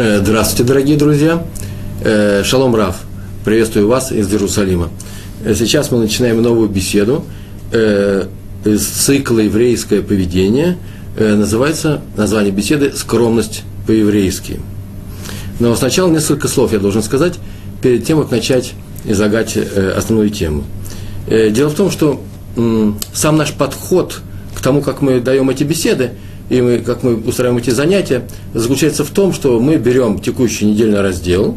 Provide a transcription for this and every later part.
Э, здравствуйте, дорогие друзья. Э, шалом Рав. Приветствую вас из Иерусалима. Э, сейчас мы начинаем новую беседу из цикла «Еврейское поведение». Называется название беседы «Скромность по-еврейски». Но сначала несколько слов я должен сказать перед тем, как начать излагать основную тему. Дело в том, что сам наш подход к тому, как мы даем эти беседы – и мы, как мы устраиваем эти занятия, заключается в том, что мы берем текущий недельный раздел,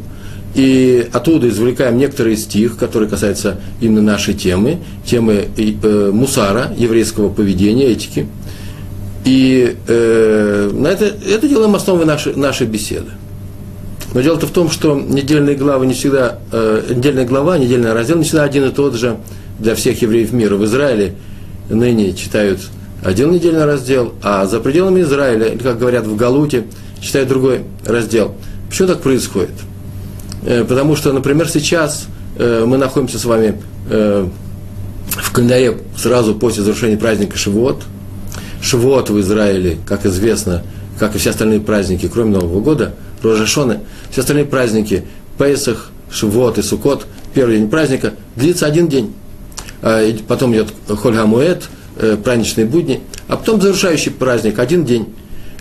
и оттуда извлекаем некоторые стих, которые касаются именно нашей темы, темы э, мусара, еврейского поведения, этики. И э, на это, это делаем основой нашей, нашей беседы. Но дело-то в том, что недельные главы не всегда, э, недельная глава, недельный раздел не всегда один и тот же для всех евреев мира. В Израиле ныне читают один недельный раздел, а за пределами Израиля, или, как говорят в Галуте, читают другой раздел. Почему так происходит? Э, потому что, например, сейчас э, мы находимся с вами э, в календаре сразу после завершения праздника Шивот. Шивот в Израиле, как известно, как и все остальные праздники, кроме Нового года, Рожашоны, все остальные праздники, Песах, Шивот и Сукот, первый день праздника, длится один день. А, потом идет Хольгамуэт – э, праздничные будни, а потом завершающий праздник, один день,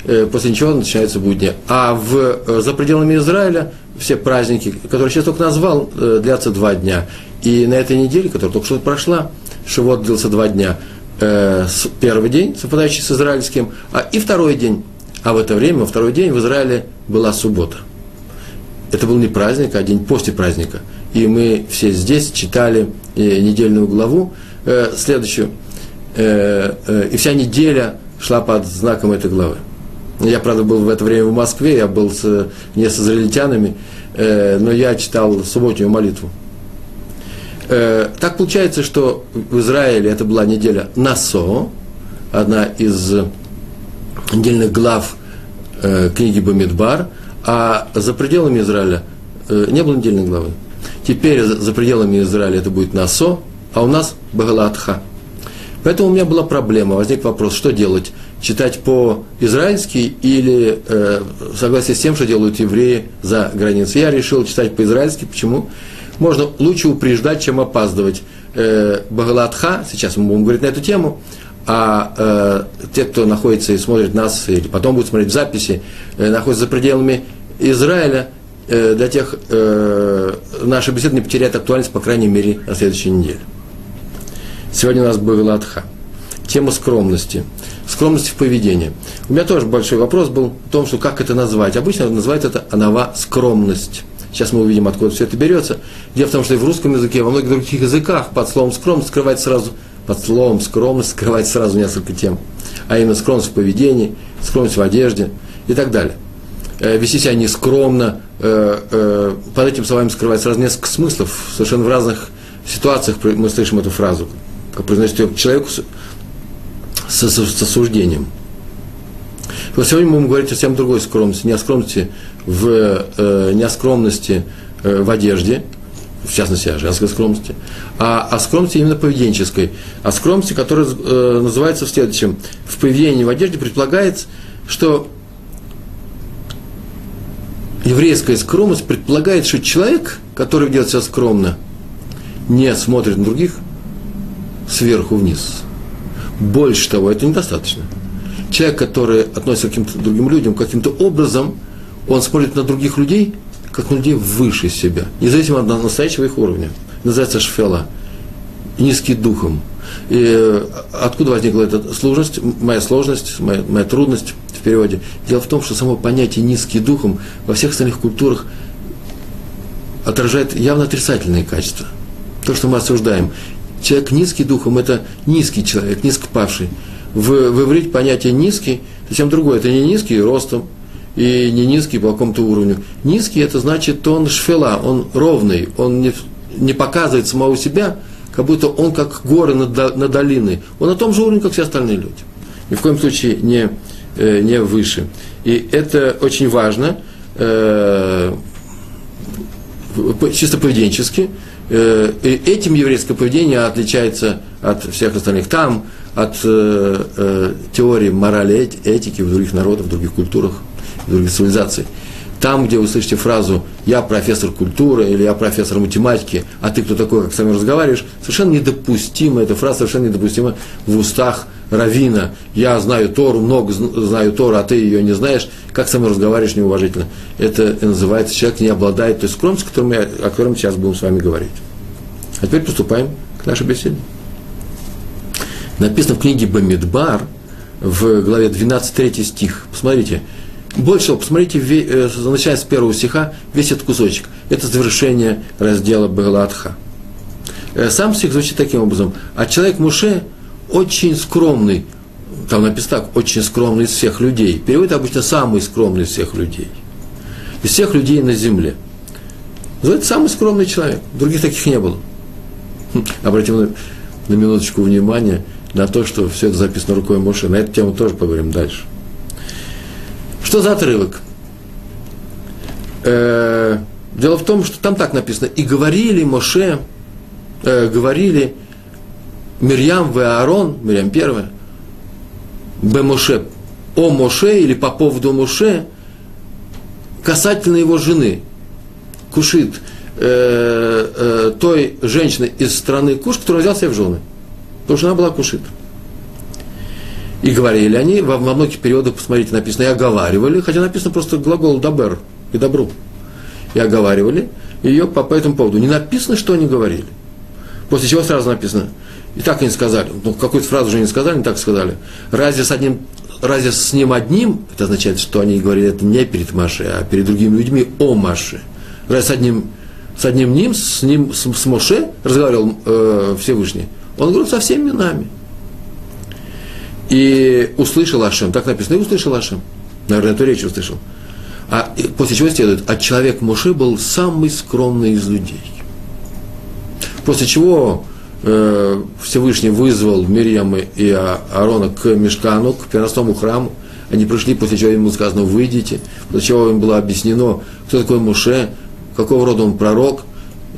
э, после чего начинаются будни. А в, э, за пределами Израиля все праздники, которые сейчас только назвал, э, длятся два дня. И на этой неделе, которая только что прошла, Шивот длился два дня. Э, первый день, совпадающий с израильским, а и второй день. А в это время, во второй день в Израиле была суббота. Это был не праздник, а день после праздника. И мы все здесь читали э, недельную главу, э, следующую, Э, э, и вся неделя шла под знаком этой главы. Я, правда, был в это время в Москве, я был с, не с израильтянами, э, но я читал субботнюю молитву. Так получается, что в Израиле это была неделя Насо, одна из недельных глав книги Бамидбар, а за пределами Израиля не было недельной главы. Теперь за пределами Израиля это будет Насо, а у нас Багалатха – Поэтому у меня была проблема, возник вопрос, что делать, читать по-израильски или э, в согласии с тем, что делают евреи за границей. Я решил читать по-израильски, почему? Можно лучше упреждать, чем опаздывать. Э, Багалатха, сейчас мы будем говорить на эту тему, а э, те, кто находится и смотрит нас, или потом будет смотреть в записи, э, находятся за пределами Израиля, э, для тех э, наша беседа не потеряет актуальность, по крайней мере, на следующей неделе. Сегодня у нас был Ладха. Тема скромности. Скромности в поведении. У меня тоже большой вопрос был в том, что как это назвать. Обычно называют это анава скромность. Сейчас мы увидим, откуда все это берется. Дело в том, что и в русском языке, во многих других языках под словом скромность скрывается сразу, под словом скромность скрывается сразу несколько тем. А именно скромность в поведении, скромность в одежде и так далее. Э, вести себя нескромно, э, э, под этим словами скрывается сразу несколько смыслов. Совершенно в разных ситуациях мы слышим эту фразу как произносит ее человеку с, с, с осуждением. Вот сегодня мы будем говорить совсем другой скромности, не о скромности в, э, не о скромности э, в одежде, в частности, о женской скромности, а о скромности именно поведенческой, о скромности, которая э, называется в следующем. В поведении в одежде предполагается, что еврейская скромность предполагает, что человек, который ведет себя скромно, не смотрит на других – сверху вниз. Больше того, это недостаточно. Человек, который относится к каким-то другим людям, каким-то образом, он смотрит на других людей, как на людей выше себя, независимо от настоящего их уровня. Называется шфела, низкий духом. И э, откуда возникла эта сложность, моя сложность, моя, моя трудность в переводе? Дело в том, что само понятие низкий духом во всех остальных культурах отражает явно отрицательные качества. То, что мы осуждаем. Человек низкий духом – это низкий человек, низкопавший. В, в иврите понятие «низкий» совсем другое. Это не низкий ростом и не низкий по какому-то уровню. Низкий – это значит, он шфела, он ровный, он не, не показывает самого себя, как будто он как горы над, над долиной. Он на том же уровне, как все остальные люди. Ни в коем случае не, э, не выше. И это очень важно, э, чисто поведенчески, Э, этим еврейское поведение отличается от всех остальных. Там от э, э, теории морали, этики в других народах, в других культурах, в других цивилизаций. Там, где вы слышите фразу «я профессор культуры» или «я профессор математики», а ты кто такой, как со мной разговариваешь, совершенно недопустима, эта фраза совершенно недопустима в устах равина. Я знаю Тору, много знаю Тору, а ты ее не знаешь, как со мной разговариваешь неуважительно. Это называется, человек не обладает той скромностью, о которой мы сейчас будем с вами говорить. А теперь приступаем к нашей беседе. Написано в книге Бамидбар, в главе 12, 3 стих. Посмотрите, больше всего, посмотрите, э, начиная с первого стиха, весь этот кусочек. Это завершение раздела Багаладха. Э, сам стих звучит таким образом. А человек Муше очень скромный, там написано так, очень скромный из всех людей. Перевод обычно самый скромный из всех людей. Из всех людей на земле. Это самый скромный человек. Других таких не было. Хм, обратим на, минуточку внимания на то, что все это записано рукой Моше. На эту тему тоже поговорим дальше. Что за отрывок? Э, дело в том, что там так написано. И говорили Моше, э, говорили Мирьям в Аарон, Мирьям первая, Б Моше, о Моше или по поводу Моше, касательно его жены, Кушит, э, э, той женщины из страны Куш, которая взял себе в жены. Потому что она была Кушит. И говорили они, во, во многих периодах, посмотрите, написано, и оговаривали, хотя написано просто глагол «дабер» и «добру». И оговаривали ее по, по этому поводу. Не написано, что они говорили. После чего сразу написано, и так они сказали, ну, какую-то фразу уже не сказали, не так сказали. Разве с одним, разве с ним одним, это означает, что они говорили это не перед Машей, а перед другими людьми о Маше. Разве с одним, с одним ним, с ним, с, с Моше разговаривал э, Всевышний? Он говорил со всеми нами. И услышал Ашем, так написано, и услышал Ашем. Наверное, эту речь услышал. А после чего следует, а человек Моше был самый скромный из людей. После чего э, Всевышний вызвал Мирьяма и Аарона к Мешкану, к переносному храму. Они пришли, после чего ему сказано, выйдите. После чего им было объяснено, кто такой Моше, какого рода он пророк.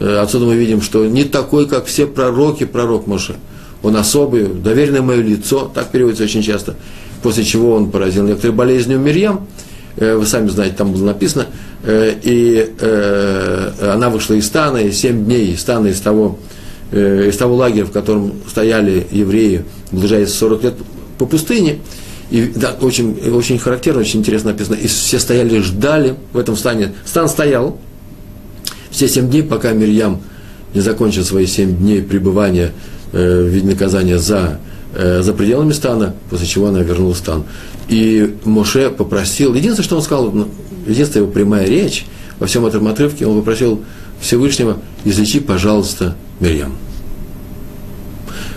Э, отсюда мы видим, что не такой, как все пророки, пророк Моше – он особый, доверенное мое лицо, так переводится очень часто, после чего он поразил некоторые болезни у Мирьям, э, вы сами знаете, там было написано, э, и э, она вышла из стана, и семь дней из стана, из того, из того лагеря, в котором стояли евреи, блужаясь 40 лет по пустыне, и да, очень, очень характерно, очень интересно написано, и все стояли, ждали в этом стане. Стан стоял все семь дней, пока Мирьям не закончил свои семь дней пребывания в виде наказания за, э, за пределами стана, после чего она вернула стан. И Моше попросил, единственное, что он сказал, ну, единственная его прямая речь во всем этом отрывке, он попросил Всевышнего, излечи, пожалуйста, Мирьям.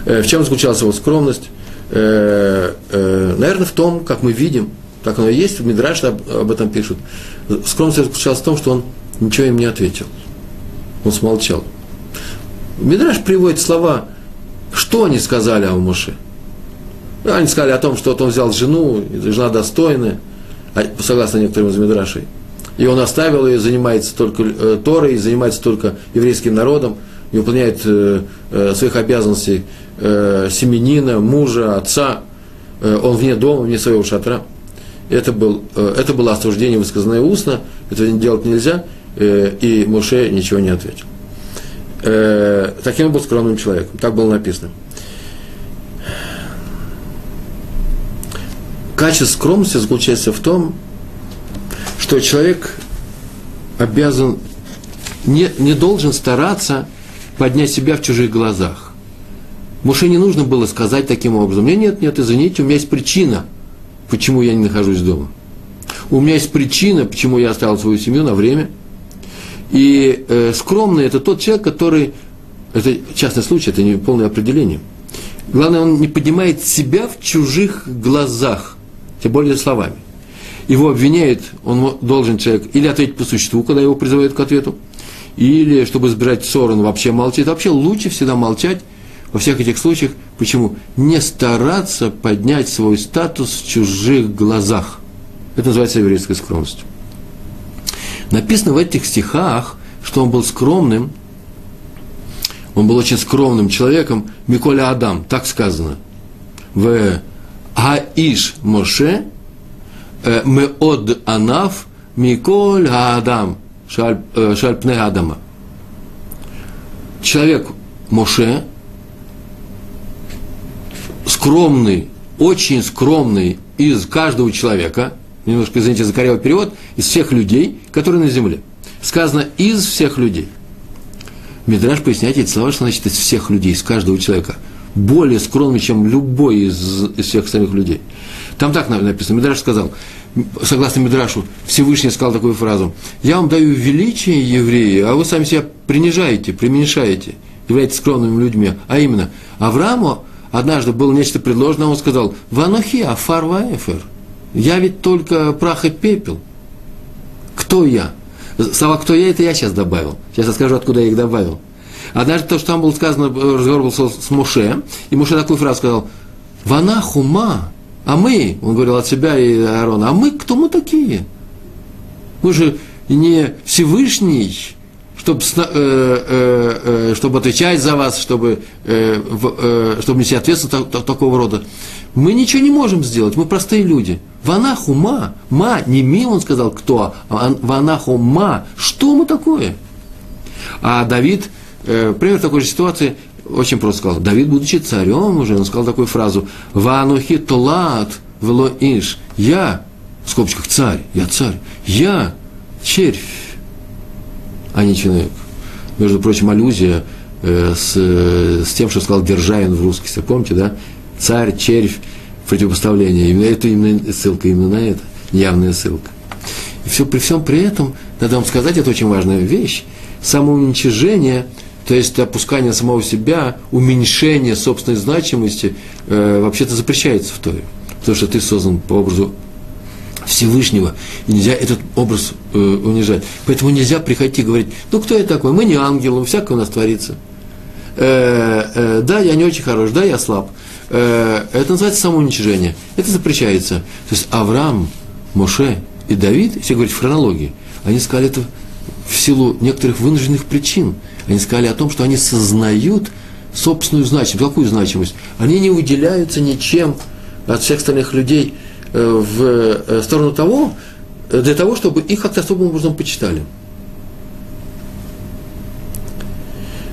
Э, в чем заключалась его скромность? Э, э, наверное, в том, как мы видим, так оно и есть, в Мидраш об этом пишут. Скромность заключалась в том, что он ничего им не ответил. Он смолчал. Мидраш приводит слова что они сказали о Моше? Они сказали о том, что вот он взял жену, жена достойная, а, согласно некоторым из Мидрашей. И он оставил ее, занимается только э, Торой, занимается только еврейским народом, не выполняет э, э, своих обязанностей семенина, мужа, отца. Он вне дома, вне своего шатра. Это, был, это было осуждение, высказанное устно, этого делать нельзя, и Моше ничего не ответил таким был скромным человеком. Так было написано. Качество скромности заключается в том, что человек обязан, не, не должен стараться поднять себя в чужих глазах. Муше не нужно было сказать таким образом, нет, нет, нет, извините, у меня есть причина, почему я не нахожусь дома. У меня есть причина, почему я оставил свою семью на время – и э, скромный – это тот человек, который, это частный случай, это не полное определение. Главное, он не поднимает себя в чужих глазах, тем более словами. Его обвиняют, он должен человек или ответить по существу, когда его призывают к ответу, или, чтобы избежать ссор, он вообще молчит. Вообще лучше всегда молчать во всех этих случаях. Почему? Не стараться поднять свой статус в чужих глазах. Это называется еврейской скромностью. Написано в этих стихах, что он был скромным, он был очень скромным человеком, Миколя Адам, так сказано. В Аиш Моше, э, Меод Анав, Миколь Адам, Шальпне э, Адама. Человек Моше, скромный, очень скромный из каждого человека, немножко, извините за корявый перевод, из всех людей, которые на земле. Сказано «из всех людей». Мидраш поясняет эти слова, что значит из всех людей, из каждого человека. Более скромный, чем любой из, из всех остальных людей. Там так написано, Мидраш сказал, согласно Мидрашу, Всевышний сказал такую фразу, «Я вам даю величие евреи, а вы сами себя принижаете, преуменьшаете, являетесь скромными людьми». А именно, Аврааму однажды было нечто предложено, он сказал, «Ванохи афар ваэфер». Я ведь только прах и пепел. Кто я? Слова «кто я» – это я сейчас добавил. Сейчас я скажу, откуда я их добавил. Однажды то, что там было сказано, разговор был с Муше, и Муше такую фразу сказал, «Вана хума, а мы, он говорил от себя и Аарона, а мы кто мы такие? Мы же не Всевышний, чтобы, э, э, э, чтобы отвечать за вас, чтобы, чтобы нести ответственность такого рода. Мы ничего не можем сделать, мы простые люди. Ванаху ма, ма, не ми, он сказал, кто, а ванаху ма, что мы такое? А Давид, пример такой же ситуации, очень просто сказал. Давид, будучи царем уже, он сказал такую фразу. Ванухи толат вело иш. Я, в скобочках, царь, я царь. Я червь, а не человек. Между прочим, аллюзия э, с, с тем, что сказал Державин в русскости. Помните, да? Царь, червь, противопоставление. Именно это именно ссылка именно на это. Явная ссылка. И все, при всем при этом, надо вам сказать, это очень важная вещь, самоуничижение – то есть опускание самого себя, уменьшение собственной значимости э, вообще-то запрещается в Торе. Потому что ты создан по образу Всевышнего, нельзя этот образ э, унижать. Поэтому нельзя приходить и говорить, ну кто я такой, мы не ангелы, всякое у нас творится. Э, э, да, я не очень хорош, да, я слаб. Э, это называется самоуничижение. Это запрещается. То есть Авраам, Моше и Давид, если говорить в хронологии, они сказали это в силу некоторых вынужденных причин. Они сказали о том, что они сознают собственную значимость. Какую значимость? Они не выделяются ничем от всех остальных людей в э, сторону того, э, для того, чтобы их как-то особым образом почитали.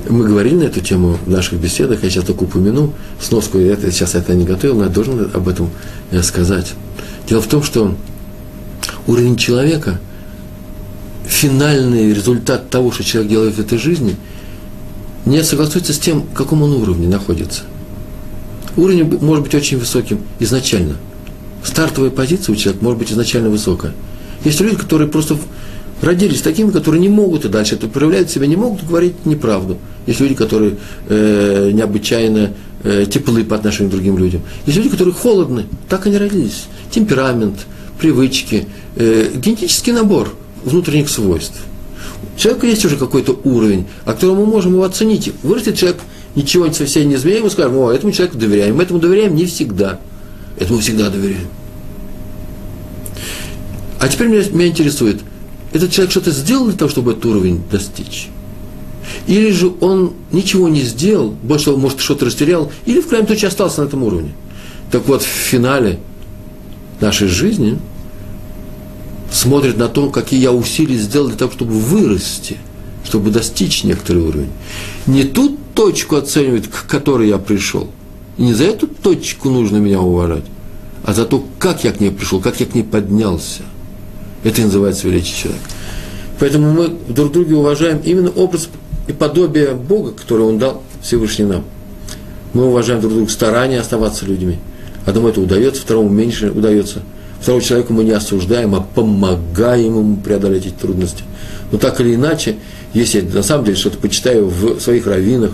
Мы говорили на эту тему в наших беседах, я сейчас только упомяну, сноску, я это, сейчас это не готовил, но я должен об этом сказать. Дело в том, что уровень человека – финальный результат того, что человек делает в этой жизни, не согласуется с тем, в каком он уровне находится. Уровень может быть очень высоким изначально. Стартовая позиция у человека может быть изначально высокая. Есть люди, которые просто родились такими, которые не могут и дальше это проявляют себя, не могут говорить неправду. Есть люди, которые э, необычайно э, теплы по отношению к другим людям. Есть люди, которые холодны, так они родились. Темперамент, привычки, э, генетический набор – внутренних свойств. У человека есть уже какой-то уровень, о котором мы можем его оценить. Вырастет человек, ничего совсем не изменяем, мы скажем, о, этому человеку доверяем. Этому доверяем не всегда. Этому всегда доверяем. А теперь меня, меня интересует, этот человек что-то сделал для того, чтобы этот уровень достичь? Или же он ничего не сделал, больше того, может, что-то растерял, или в крайнем случае остался на этом уровне. Так вот, в финале нашей жизни – смотрит на то, какие я усилия сделал для того, чтобы вырасти, чтобы достичь некоторый уровень. Не ту точку оценивает, к которой я пришел. И не за эту точку нужно меня уважать, а за то, как я к ней пришел, как я к ней поднялся. Это и называется величие человека. Поэтому мы друг друга уважаем именно образ и подобие Бога, который Он дал Всевышний нам. Мы уважаем друг друга старания оставаться людьми. Одному это удается, второму меньше удается – Второго человека мы не осуждаем, а помогаем ему преодолеть эти трудности. Но так или иначе, если я на самом деле что-то почитаю в своих раввинах,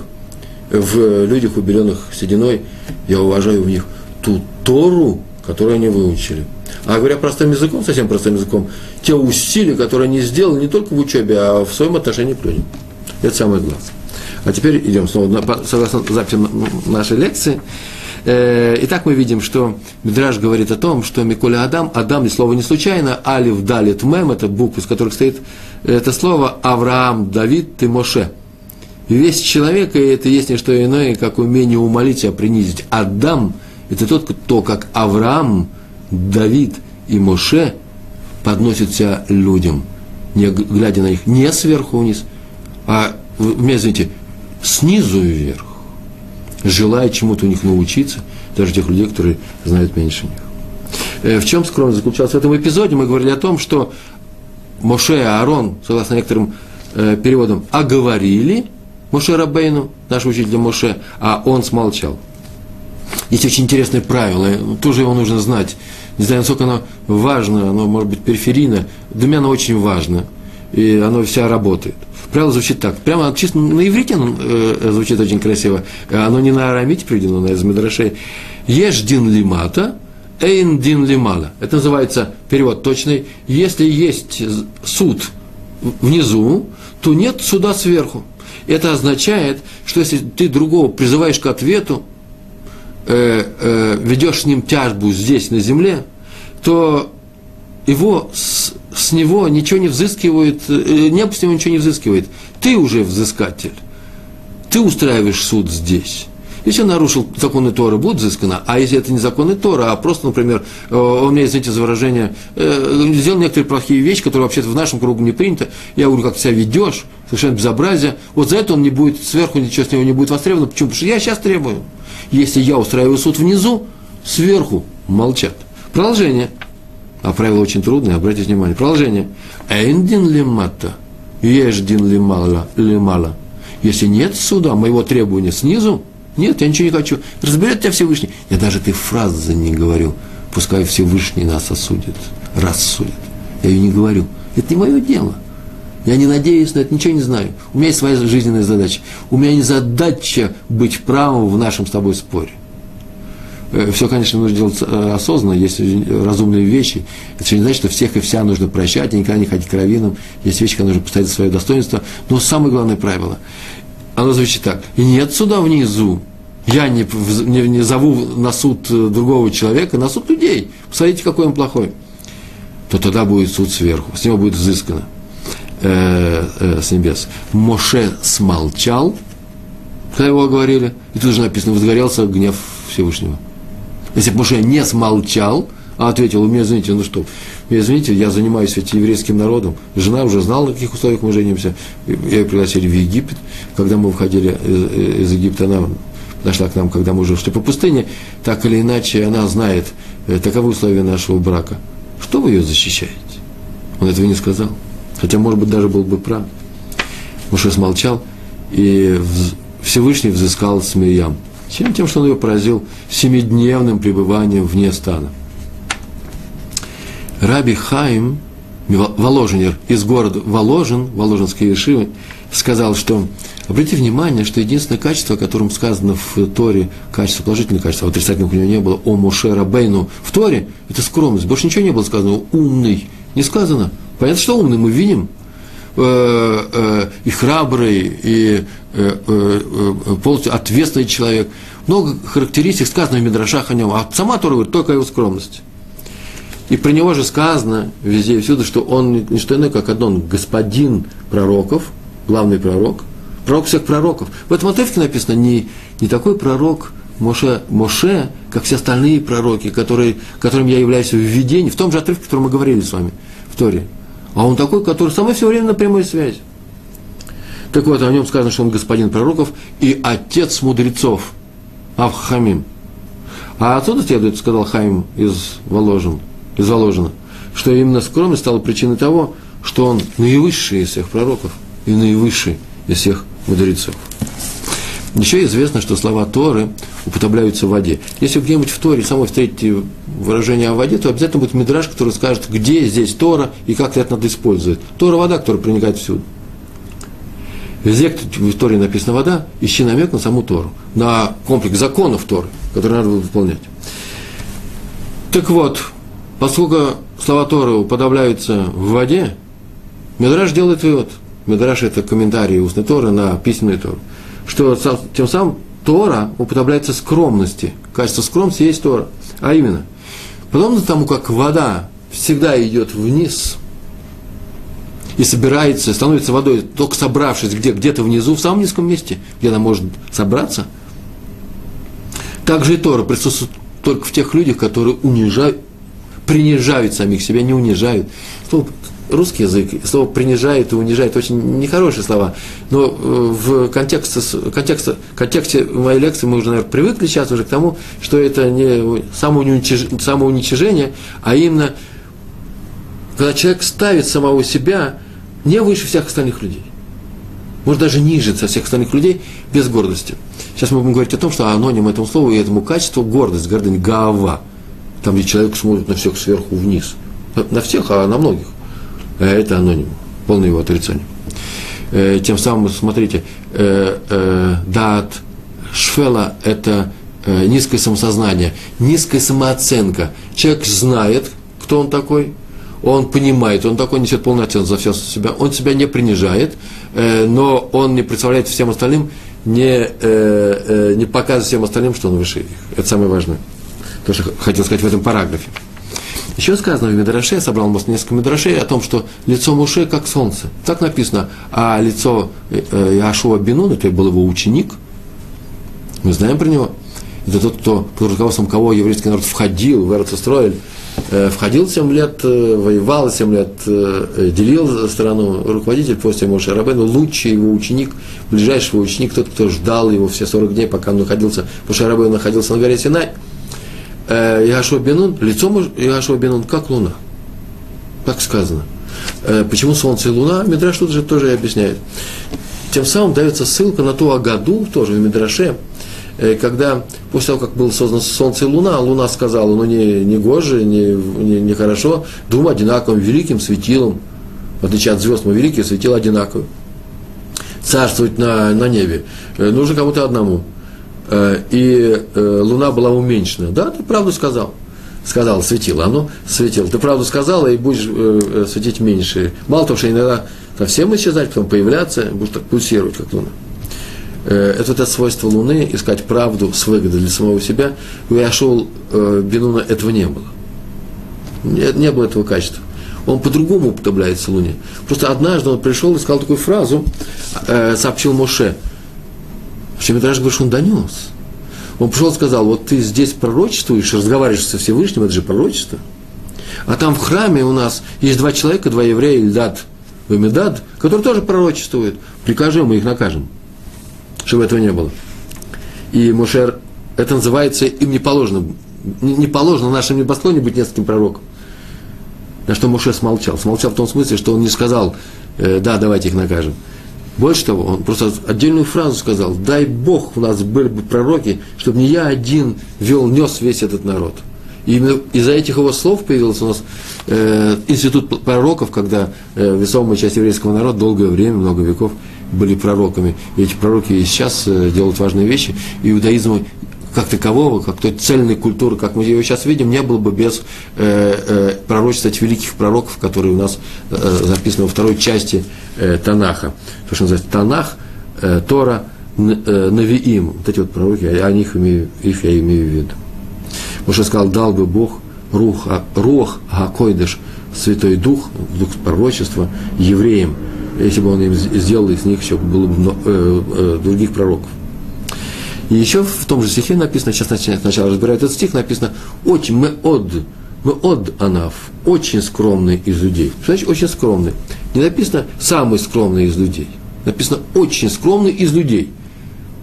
в людях, убеленных сединой, я уважаю в них ту Тору, которую они выучили. А говоря простым языком, совсем простым языком, те усилия, которые они сделали не только в учебе, а в своем отношении к людям. Это самое главное. А теперь идем снова, согласно записи нашей лекции, Э, итак, мы видим, что Мидраж говорит о том, что Миколя Адам, Адам, и слово не случайно, Алиф, Далит, Мем, это буквы, из которых стоит это слово Авраам, Давид, ты Моше. Весь человек, и это есть не что иное, как умение умолить себя, принизить. Адам – это тот, кто, как Авраам, Давид и Моше, подносит себя людям, не глядя на них не сверху вниз, а, извините, снизу вверх, желая чему-то у них научиться, даже тех людей, которые знают меньше них. Э, в чем скромность заключалась в этом эпизоде? Мы говорили о том, что Моше и Аарон, согласно некоторым э, переводам, оговорили Моше Рабейну, наш учитель Моше, а он смолчал. Есть очень интересное правило, тоже его нужно знать. Не знаю, насколько оно важно, оно может быть периферийно. Для меня оно очень важно, и оно вся работает. Правило звучит так. Прямо чисто на иврите оно э, звучит очень красиво. Оно не на арамите приведено, на из Медрашей. Ешь дин лимата, эйн дин лимала. Это называется перевод точный. Если есть суд внизу, то нет суда сверху. Это означает, что если ты другого призываешь к ответу, э, э, ведешь с ним тяжбу здесь, на земле, то его, с, с него ничего не взыскивает, э, небо с него ничего не взыскивает. Ты уже взыскатель. Ты устраиваешь суд здесь. Если он нарушил законы Торы, будет взыскано. А если это не законы Тора, а просто, например, э, у меня, извините за выражение, э, сделал некоторые плохие вещи, которые вообще-то в нашем кругу не принято, я говорю, как ты себя ведешь, совершенно безобразие, вот за это он не будет, сверху ничего с него не будет востребовано. Почему? Потому что я сейчас требую. Если я устраиваю суд внизу, сверху молчат. Продолжение. А правило очень трудное, обратите внимание. Продолжение. Эндин лимата, еждин лимала, лимала. Если нет суда, моего требования снизу, нет, я ничего не хочу. Разберет тебя Всевышний. Я даже этой фразы не говорю. Пускай Всевышний нас осудит, рассудит. Я ее не говорю. Это не мое дело. Я не надеюсь на это, ничего не знаю. У меня есть своя жизненная задача. У меня не задача быть правым в нашем с тобой споре. Э, Все, конечно, нужно делать э, осознанно, есть разумные вещи. Это не значит, что всех и вся нужно прощать, и никогда не ходить к раввинам. Есть вещи, которые нужно поставить свое достоинство. Но самое главное правило, оно звучит так. Нет суда внизу. Я не, не, не зову на суд э, другого человека, на суд людей. Посмотрите, какой он плохой. То тогда будет суд сверху, с него будет взыскано э, э, с небес. Моше смолчал, когда его говорили, и тут же написано, возгорелся гнев Всевышнего. Если бы Моше не смолчал, а ответил, у меня, извините, ну что, извините, я занимаюсь ведь еврейским народом, жена уже знала, на каких условиях мы женимся, ее пригласили в Египет, когда мы выходили из, из Египта, она подошла к нам, когда мы уже шли по пустыне, так или иначе она знает, э, таковы условия нашего брака. Что вы ее защищаете? Он этого не сказал. Хотя, может быть, даже был бы прав. Муше смолчал, и Всевышний взыскал с Мирьям. Чем? Тем, что он ее поразил семидневным пребыванием вне стана. Раби Хаим, Воложенер, из города Воложен, Воложенской Ешивы, сказал, что обратите внимание, что единственное качество, о котором сказано в Торе, качество, положительное качество, отрицательных у него не было, о Моше Рабейну в Торе, это скромность. Больше ничего не было сказано, умный, не сказано. Понятно, что умный мы видим, э, э, и храбрый, и э, полностью ответственный человек. Много характеристик сказано в Мидрашах о нем, а сама Тора говорит только о его скромности. И про него же сказано везде и всюду, что он не что иное, как одно, он господин пророков, главный пророк, пророк всех пророков. В этом отрывке написано не, не такой пророк Моше, Моше, как все остальные пророки, которые, которым я являюсь в видении, в том же отрывке, о котором мы говорили с вами в Торе. А он такой, который со все время на прямой связи. Так вот, о нем сказано, что он господин пророков и отец мудрецов, Авхамим. А отсюда следует, сказал Хаим из Воложен, из Воложина, что именно скромность стала причиной того, что он наивысший из всех пророков и наивысший из всех мудрецов. Еще известно, что слова Торы употребляются в воде. Если где-нибудь в Торе самой встретите выражение о воде, то обязательно будет мидраж, который скажет, где здесь Тора и как это надо использовать. Тора – вода, которая проникает всюду. Везде, где в Торе написана вода, ищи намек на саму Тору, на комплекс законов Торы, которые надо выполнять. Так вот, поскольку слова Торы уподобляются в воде, Мидраш делает вывод. Мидраш – это комментарий устной Торы на письменную Тору – что тем самым Тора уподобляется скромности. Качество скромности есть Тора. А именно, подобно тому, как вода всегда идет вниз и собирается, становится водой, только собравшись где, где-то внизу, в самом низком месте, где она может собраться, так же и Тора присутствует только в тех людях, которые унижают, принижают самих себя, не унижают. Слово, русский язык, слово принижает и унижает очень нехорошие слова, но э, в контексте, контексте, контексте моей лекции мы уже, наверное, привыкли сейчас уже к тому, что это не самоуничижение, а именно когда человек ставит самого себя не выше всех остальных людей. Может, даже ниже со всех остальных людей без гордости. Сейчас мы будем говорить о том, что аноним этому слову и этому качеству гордость, гордыня, гава. Там, где человек смотрит на всех сверху вниз. На всех, а на многих. А это аноним. Полное его отрицание. Э, тем самым, смотрите, э, э, дат шфела – это низкое самосознание, низкая самооценка. Человек знает, кто он такой – он понимает, он такой несет полную ответственность за все себя, он себя не принижает, э, но он не представляет всем остальным, не, э, э, не показывает всем остальным, что он выше их. Это самое важное. То, что хотел сказать в этом параграфе. Еще сказано в Медраше, я собрал может, несколько Медрашей о том, что лицо Муше как солнце. Так написано. А лицо Иошуа Бенун, это был его ученик, мы знаем про него, это тот, кто, под руководством кого еврейский народ входил в Эрцестроиль, Э, входил 7 лет, э, воевал 7 лет, э, делил страну, руководитель после Моше Рабену, лучший его ученик, ближайший его ученик, тот, кто ждал его все 40 дней, пока он находился, Моше Рабену находился на горе Синай. Иошуа Бенун, лицо Иошуа Бенун, как луна. Так сказано. Почему солнце и луна? Мидраш тут же тоже объясняет. Тем самым дается ссылка на ту Агаду, тоже в Мидраше, Э, когда после того, как было создано Солнце и Луна, Луна сказала, ну не, не гоже, не, не, не хорошо, двум одинаковым великим светилом, в отличие от звезд, мы великие, светило одинаковые. Царствовать на, на небе э, нужно кому-то одному. Э, и Луна была уменьшена. Да, ты правду сказал. Сказал, светило, оно светило. Ты правду сказала, и будешь светить меньше. Мало того, что иногда совсем исчезать, потом появляться, будешь так пульсировать, как Луна. Э, это это свойство Луны, искать правду с выгодой для самого себя, у Яшол э, Бенуна этого не было. Не, было этого качества. Он по-другому уподобляется Луне. Просто однажды он пришел и сказал такую фразу, э, сообщил Моше. Даже говорит, что он донес. Он пришел и сказал, вот ты здесь пророчествуешь, разговариваешь со Всевышним, это же пророчество. А там в храме у нас есть два человека, два еврея, Ильдад и Медад, которые тоже пророчествуют. Прикажем, мы их накажем чтобы этого не было. И Мушер, это называется, им не положено, не положено в нашем небосклоне быть нескольким пророком. На что Муше смолчал. Смолчал в том смысле, что он не сказал, э, да, давайте их накажем. Больше того, он просто отдельную фразу сказал, дай Бог у нас были бы пророки, чтобы не я один вел, нес весь этот народ. И именно из-за этих его слов появился у нас э, институт пророков, когда э, весомая часть еврейского народа долгое время, много веков были пророками. И эти пророки и сейчас э, делают важные вещи. Иудаизм как такового, как той цельной культуры, как мы ее сейчас видим, не было бы без э, э, пророчества этих великих пророков, которые у нас э, записаны во второй части э, Танаха. То, что называется Танах, э, Тора, э, Навиим. Вот эти вот пророки, о них имею, их я имею в виду. Моше сказал, дал бы Бог рух, рух Гакойдыш, Святой Дух, Дух пророчества, евреям – если бы он им сделал из них еще было бы э, э, других пророков. И еще в том же стихе написано, сейчас сначала разбираю этот стих, написано «Очень мы от, мы от Анаф, очень скромный из людей». Значит очень скромный? Не написано «самый скромный из людей». Написано «очень скромный из людей».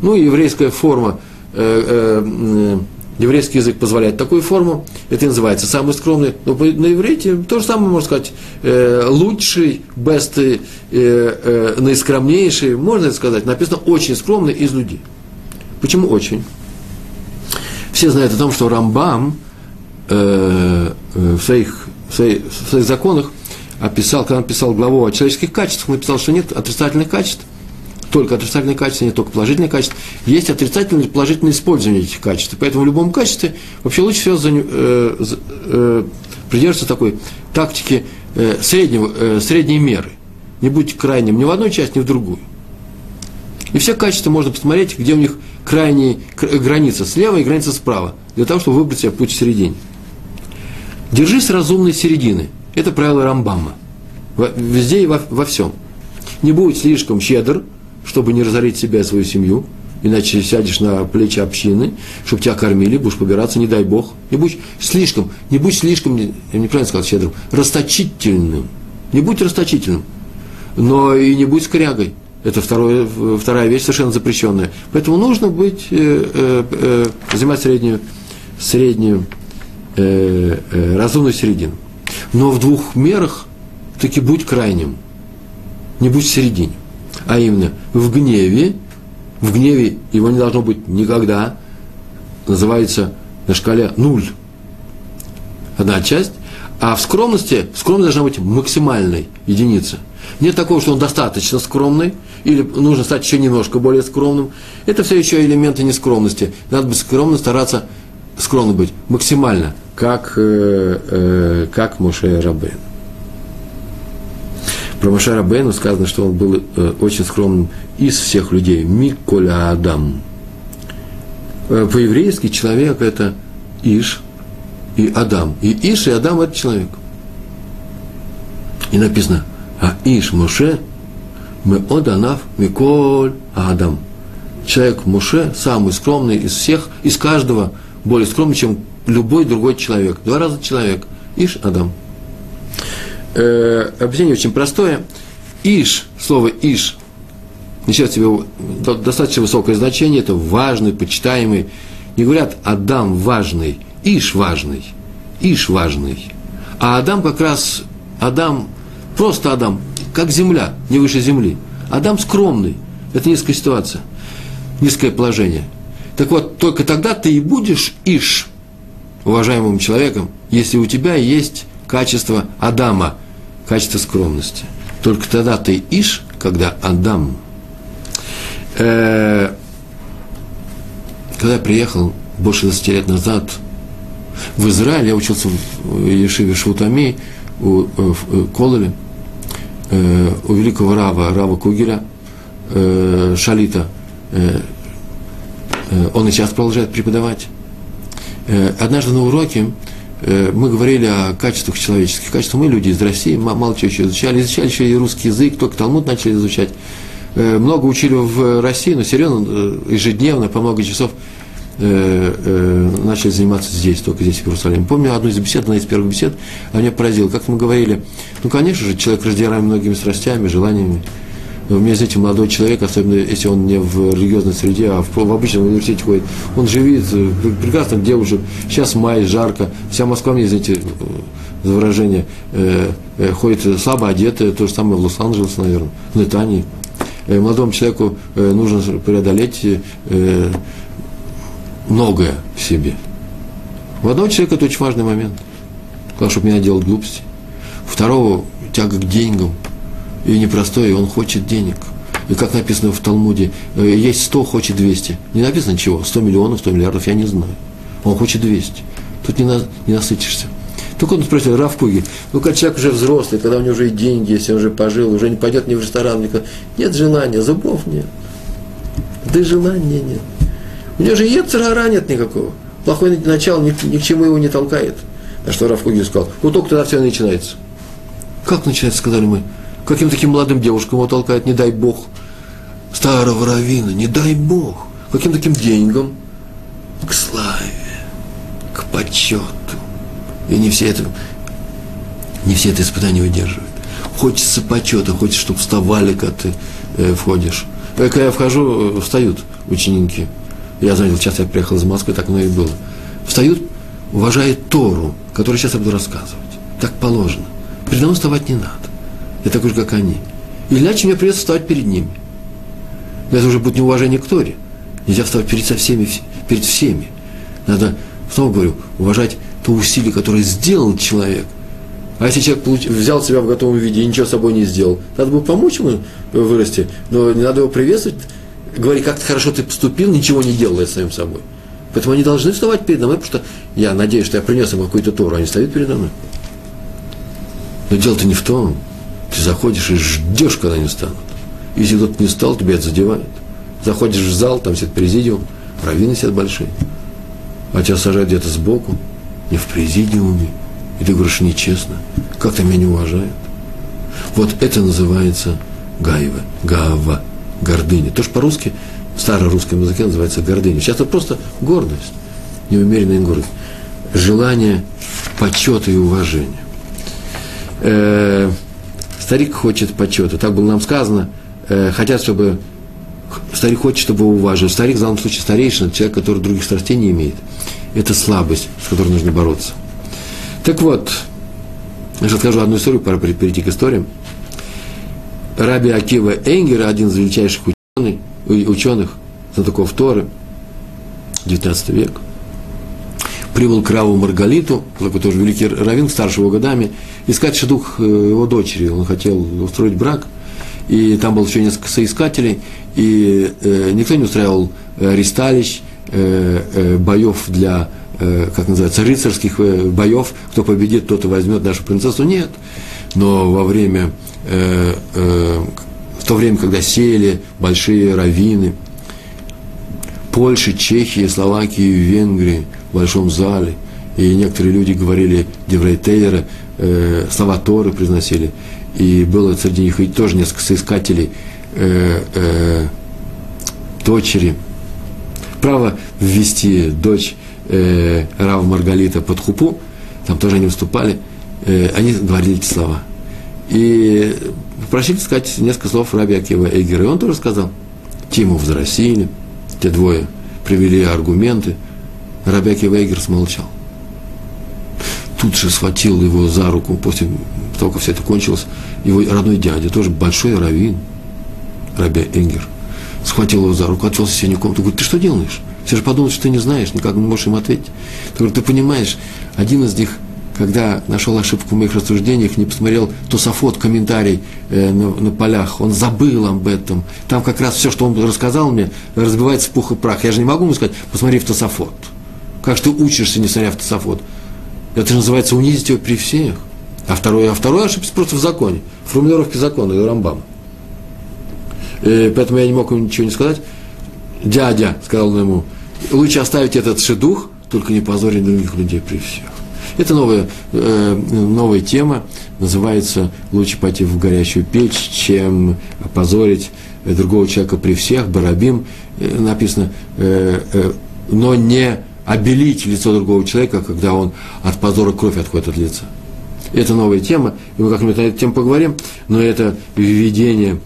Ну, еврейская форма э, э, еврейский язык позволяет такую форму, это и называется самый скромный, но на иврите то же самое можно сказать, э, лучший, best, э, э, наискромнейший, можно сказать, написано очень скромный из людей. Почему очень? Все знают о том, что Рамбам э, э в, своих, в, своих, в своих законах описал, когда он писал главу о человеческих качествах, написал, что нет отрицательных качеств – только отрицательные качества, не только положительные качества. Есть отрицательное и положительное использование этих качеств. Поэтому в любом качестве вообще лучше всего за, э, э, придерживаться такой тактики э, среднего, э, средней меры. Не будь крайним ни в одной части, ни в другую. И все качества можно посмотреть, где у них крайняя граница слева и граница справа, для того, чтобы выбрать себе путь в середине. Держись разумной середины. Это правило Рамбама. Везде и во, во всем. Не будь слишком щедр – чтобы не разорить себя и свою семью, иначе сядешь на плечи общины, чтобы тебя кормили, будешь побираться, не дай Бог. Не будь слишком, не будь слишком, я неправильно сказал, щедрым, расточительным. Не будь расточительным, но и не будь скрягой. Это второе, вторая вещь совершенно запрещенная. Поэтому нужно быть, э, э, э, занимать среднюю, среднюю э, э, разумную середину. Но в двух мерах таки будь крайним. Не будь в середине. А именно, в гневе, в гневе его не должно быть никогда, называется на шкале нуль. Одна часть. А в скромности, скромность должна быть максимальной единицей. Нет такого, что он достаточно скромный, или нужно стать еще немножко более скромным. Это все еще элементы нескромности. Надо быть скромным, стараться скромно быть максимально, как, э, э, как Моше Рабен. Про Моше Рабену сказано, что он был э, очень скромным из всех людей. Миколя Адам. Э, по-еврейски человек – это Иш и Адам. И Иш и Адам – это человек. И написано, а Иш Моше – мы оданав Миколь Адам. Человек Муше самый скромный из всех, из каждого, более скромный, чем любой другой человек. Два раза человек. Иш Адам. Э, объяснение очень простое. Иш, слово Иш, несет в себе достаточно высокое значение, это важный, почитаемый. Не говорят Адам важный, Иш важный, Иш важный. А Адам как раз, Адам, просто Адам, как земля, не выше земли. Адам скромный. Это низкая ситуация, низкое положение. Так вот, только тогда ты и будешь иш, уважаемым человеком, если у тебя есть качество Адама, качество скромности. Только тогда ты иш, когда Адам. Э, когда я приехал больше 20 лет назад в Израиль, я учился в Ешиве Шутами, у, э, в э, Кололе – э, у великого Рава, Рава Кугеля, э, Шалита, э, э, он и сейчас продолжает преподавать. Э, однажды на уроке мы говорили о качествах человеческих качествах. Мы люди из России, мало чего еще изучали. Изучали еще и русский язык, только Талмуд начали изучать. Много учили в России, но серьезно, ежедневно, по много часов начали заниматься здесь, только здесь, в Иерусалиме. Помню одну из бесед, одна из первых бесед, она меня поразила. Как мы говорили, ну, конечно же, человек раздираем многими страстями, желаниями. Но у меня, знаете, молодой человек, особенно если он не в религиозной среде, а в, в обычном университете ходит, он живет, э, прекрасно девушек, сейчас май, жарко, вся Москва мне, знаете, э, за выражение, э, э, ходит слабо одетая, то же самое в Лос-Анджелесе, наверное, в Нетании. Э, молодому человеку э, нужно преодолеть э, многое в себе. У одного человека это очень важный момент. Главное, чтобы меня делать глупости. У второго тяга к деньгам. И непростой, и он хочет денег. И как написано в Талмуде, э, есть 100, хочет 200. Не написано чего, 100 миллионов, 100 миллиардов, я не знаю. Он хочет 200. Тут не, на, не насытишься. Только он спросил, Раф Куги, ну, когда человек уже взрослый, когда у него уже и деньги, если он уже пожил, уже не пойдет ни в ресторан, никуда. нет желания, зубов нет. Да и желания нет. У него же Ецерара нет никакого. Плохое начало ни, ни к чему его не толкает. На что Раф Кугин сказал, вот только тогда все начинается. Как начинается, сказали мы. Каким таким молодым девушкам его толкает, не дай Бог. Старого равина, не дай Бог. Каким таким деньгам? К славе, к почету. И не все это, не все это испытания выдерживают. Хочется почета, хочется, чтобы вставали, когда ты э, входишь. Э, когда я вхожу, э, встают ученики я заметил, сейчас я приехал из Москвы, так оно и было. Встают, уважают Тору, которую сейчас я буду рассказывать. Так положено. Передо мной вставать не надо. Я такой же, как они. Иначе мне придется вставать перед ними. Но это уже будет неуважение к Торе. Нельзя вставать перед, со всеми, перед всеми. Надо, снова говорю, уважать то усилие, которое сделал человек. А если человек получ... взял себя в готовом виде и ничего с собой не сделал, надо было помочь ему вырасти, но не надо его приветствовать говори, как хорошо ты поступил, ничего не делая самим собой. Поэтому они должны вставать передо мной, потому что я надеюсь, что я принес им какую-то Тору, они стоят передо мной. Но дело-то не в том. Ты заходишь и ждешь, когда они встанут. Если кто-то не стал, тебя это задевает. Заходишь в зал, там сидит президиум, раввины сидят большие. А тебя сажают где-то сбоку, не в президиуме. И ты говоришь, нечестно. Как-то меня не уважают. Вот это называется гайва, гава гордыня. Тоже по-русски в старорусском языке называется гордыня. Сейчас это просто гордость, неумеренная гордость. Желание почета и уважения. Э, старик хочет почета. Так было нам сказано. Э, хотят, чтобы старик хочет, чтобы его уважили. Старик, в данном случае, старейшина, человек, который других страстей не имеет. Это слабость, с которой нужно бороться. Так вот, я сейчас скажу одну историю, пора перейти к историям. Раби Акива Энгер, один из величайших ученых, ученых знатоков Торы, 19 век, прибыл к Раву Маргалиту, такой тоже великий раввин, старше его годами, искать шедух э, его дочери. Он хотел устроить брак, и там было еще несколько соискателей, и э, никто не устраивал э, ристалищ, э, э, боев для, э, как называется, рыцарских э, боев, кто победит, тот и возьмет нашу принцессу. Нет. Но во время, э, э, в то время, когда сели большие раввины, Польши, Чехии, Словакии, Венгрии в большом зале, и некоторые люди говорили Деврейтейра, э, слова Торы произносили, и было среди них и тоже несколько соискателей э, э, дочери. Право ввести дочь э, Рава Маргалита под хупу, там тоже они выступали, э, они говорили эти слова. И попросили сказать несколько слов Раби Акива Эгера, и он тоже сказал. Тиму взросили, те двое привели аргументы, Раби Акива Эгер смолчал тут же схватил его за руку после того, как все это кончилось, его родной дядя, тоже большой раввин, Раби Энгер, схватил его за руку, отвел в соседнюю комнату, говорит, ты что делаешь? Все же подумают, что ты не знаешь, никак не можешь им ответить. Ты, говорит, ты понимаешь, один из них, когда нашел ошибку в моих рассуждениях, не посмотрел Тософот, комментарий э, на, на полях, он забыл об этом. Там как раз все, что он рассказал мне, разбивается в пух и прах. Я же не могу ему сказать, посмотри в Тософот. Как же ты учишься, не смотря в Тософот? Это же называется унизить его при всех. А второй, а второй ошибся просто в законе, в формулировке закона и Рамбама. И поэтому я не мог ему ничего не сказать. Дядя, сказал он ему, лучше оставить этот шедух, только не позорить других людей при всех. Это новая, э, новая тема, называется «Лучше пойти в горячую печь, чем опозорить другого человека при всех». Барабим э, написано, э, э, но не обелить лицо другого человека, когда он от позора кровь отходит от лица. Это новая тема, и мы как-нибудь на эту тему поговорим, но это введение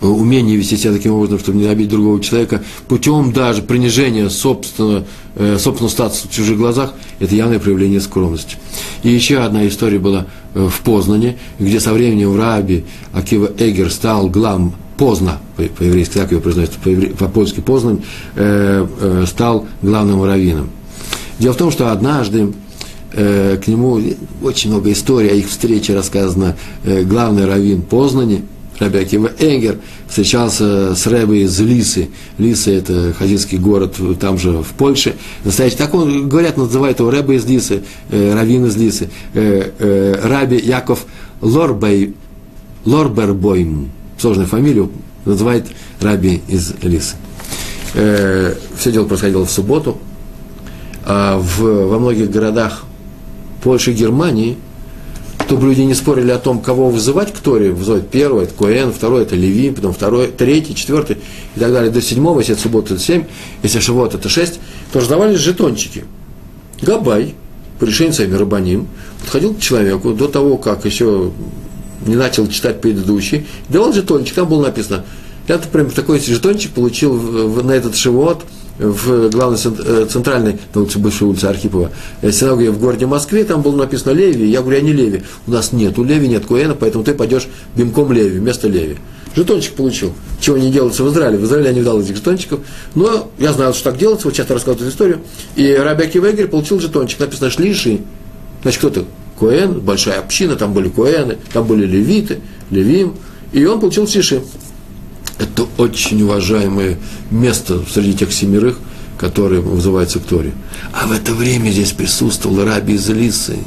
умение вести себя таким образом, чтобы не обидеть другого человека, путем даже принижения собственного, э, собственного статуса в чужих глазах, это явное проявление скромности. И еще одна история была э, в Познане, где со временем Раби Акива Эгер стал главным поздно, по-еврейски так его произносится, по-польски Познань, э, э, стал главным раввином. Дело в том, что однажды э, к нему очень много историй о их встрече рассказано. Э, главный раввин Познани, Раби Энгер, встречался с Рэбой из Лисы. Лиса – это хазинский город там же, в Польше. Настоящий, так он, говорят, называют его Рэба из Лисы, э, раввин из Лисы. Э, э, Раби Яков Лорбей, Лорбербойм сложную фамилию, называет раби из Лисы. Э, все дело происходило в субботу. А в, во многих городах Польши и Германии, чтобы люди не спорили о том, кого вызывать к Торе, вызывать первый, это Коэн, второй, это Леви, потом второй, третий, четвертый и так далее, до седьмого, если это суббота, это семь, если шивот, это шесть, то раздавались жетончики. Габай, по решению своими рабаним, подходил к человеку до того, как еще не начал читать предыдущий, давал жетончик, там было написано, я, например, такой жетончик получил на этот шивот в главной э, центральной, на улице Бывшей улицы Архипова, э, синагоге в городе Москве, там было написано Леви, я говорю, я не Леви, у нас нет, у Леви нет Куэна, поэтому ты пойдешь бимком Леви, вместо Леви. Жетончик получил. Чего не делается в Израиле. В Израиле я не видал этих жетончиков. Но я знаю, что так делается. Вот часто рассказывают эту историю. И Раби Акивегер получил жетончик. Написано Шлиши. Значит, кто ты? Коэн, большая община, там были Коэны, там были левиты, левим, и он получил Сиши. Это очень уважаемое место среди тех семерых, которые вызываются к Торе. А в это время здесь присутствовал Раби из Лисы.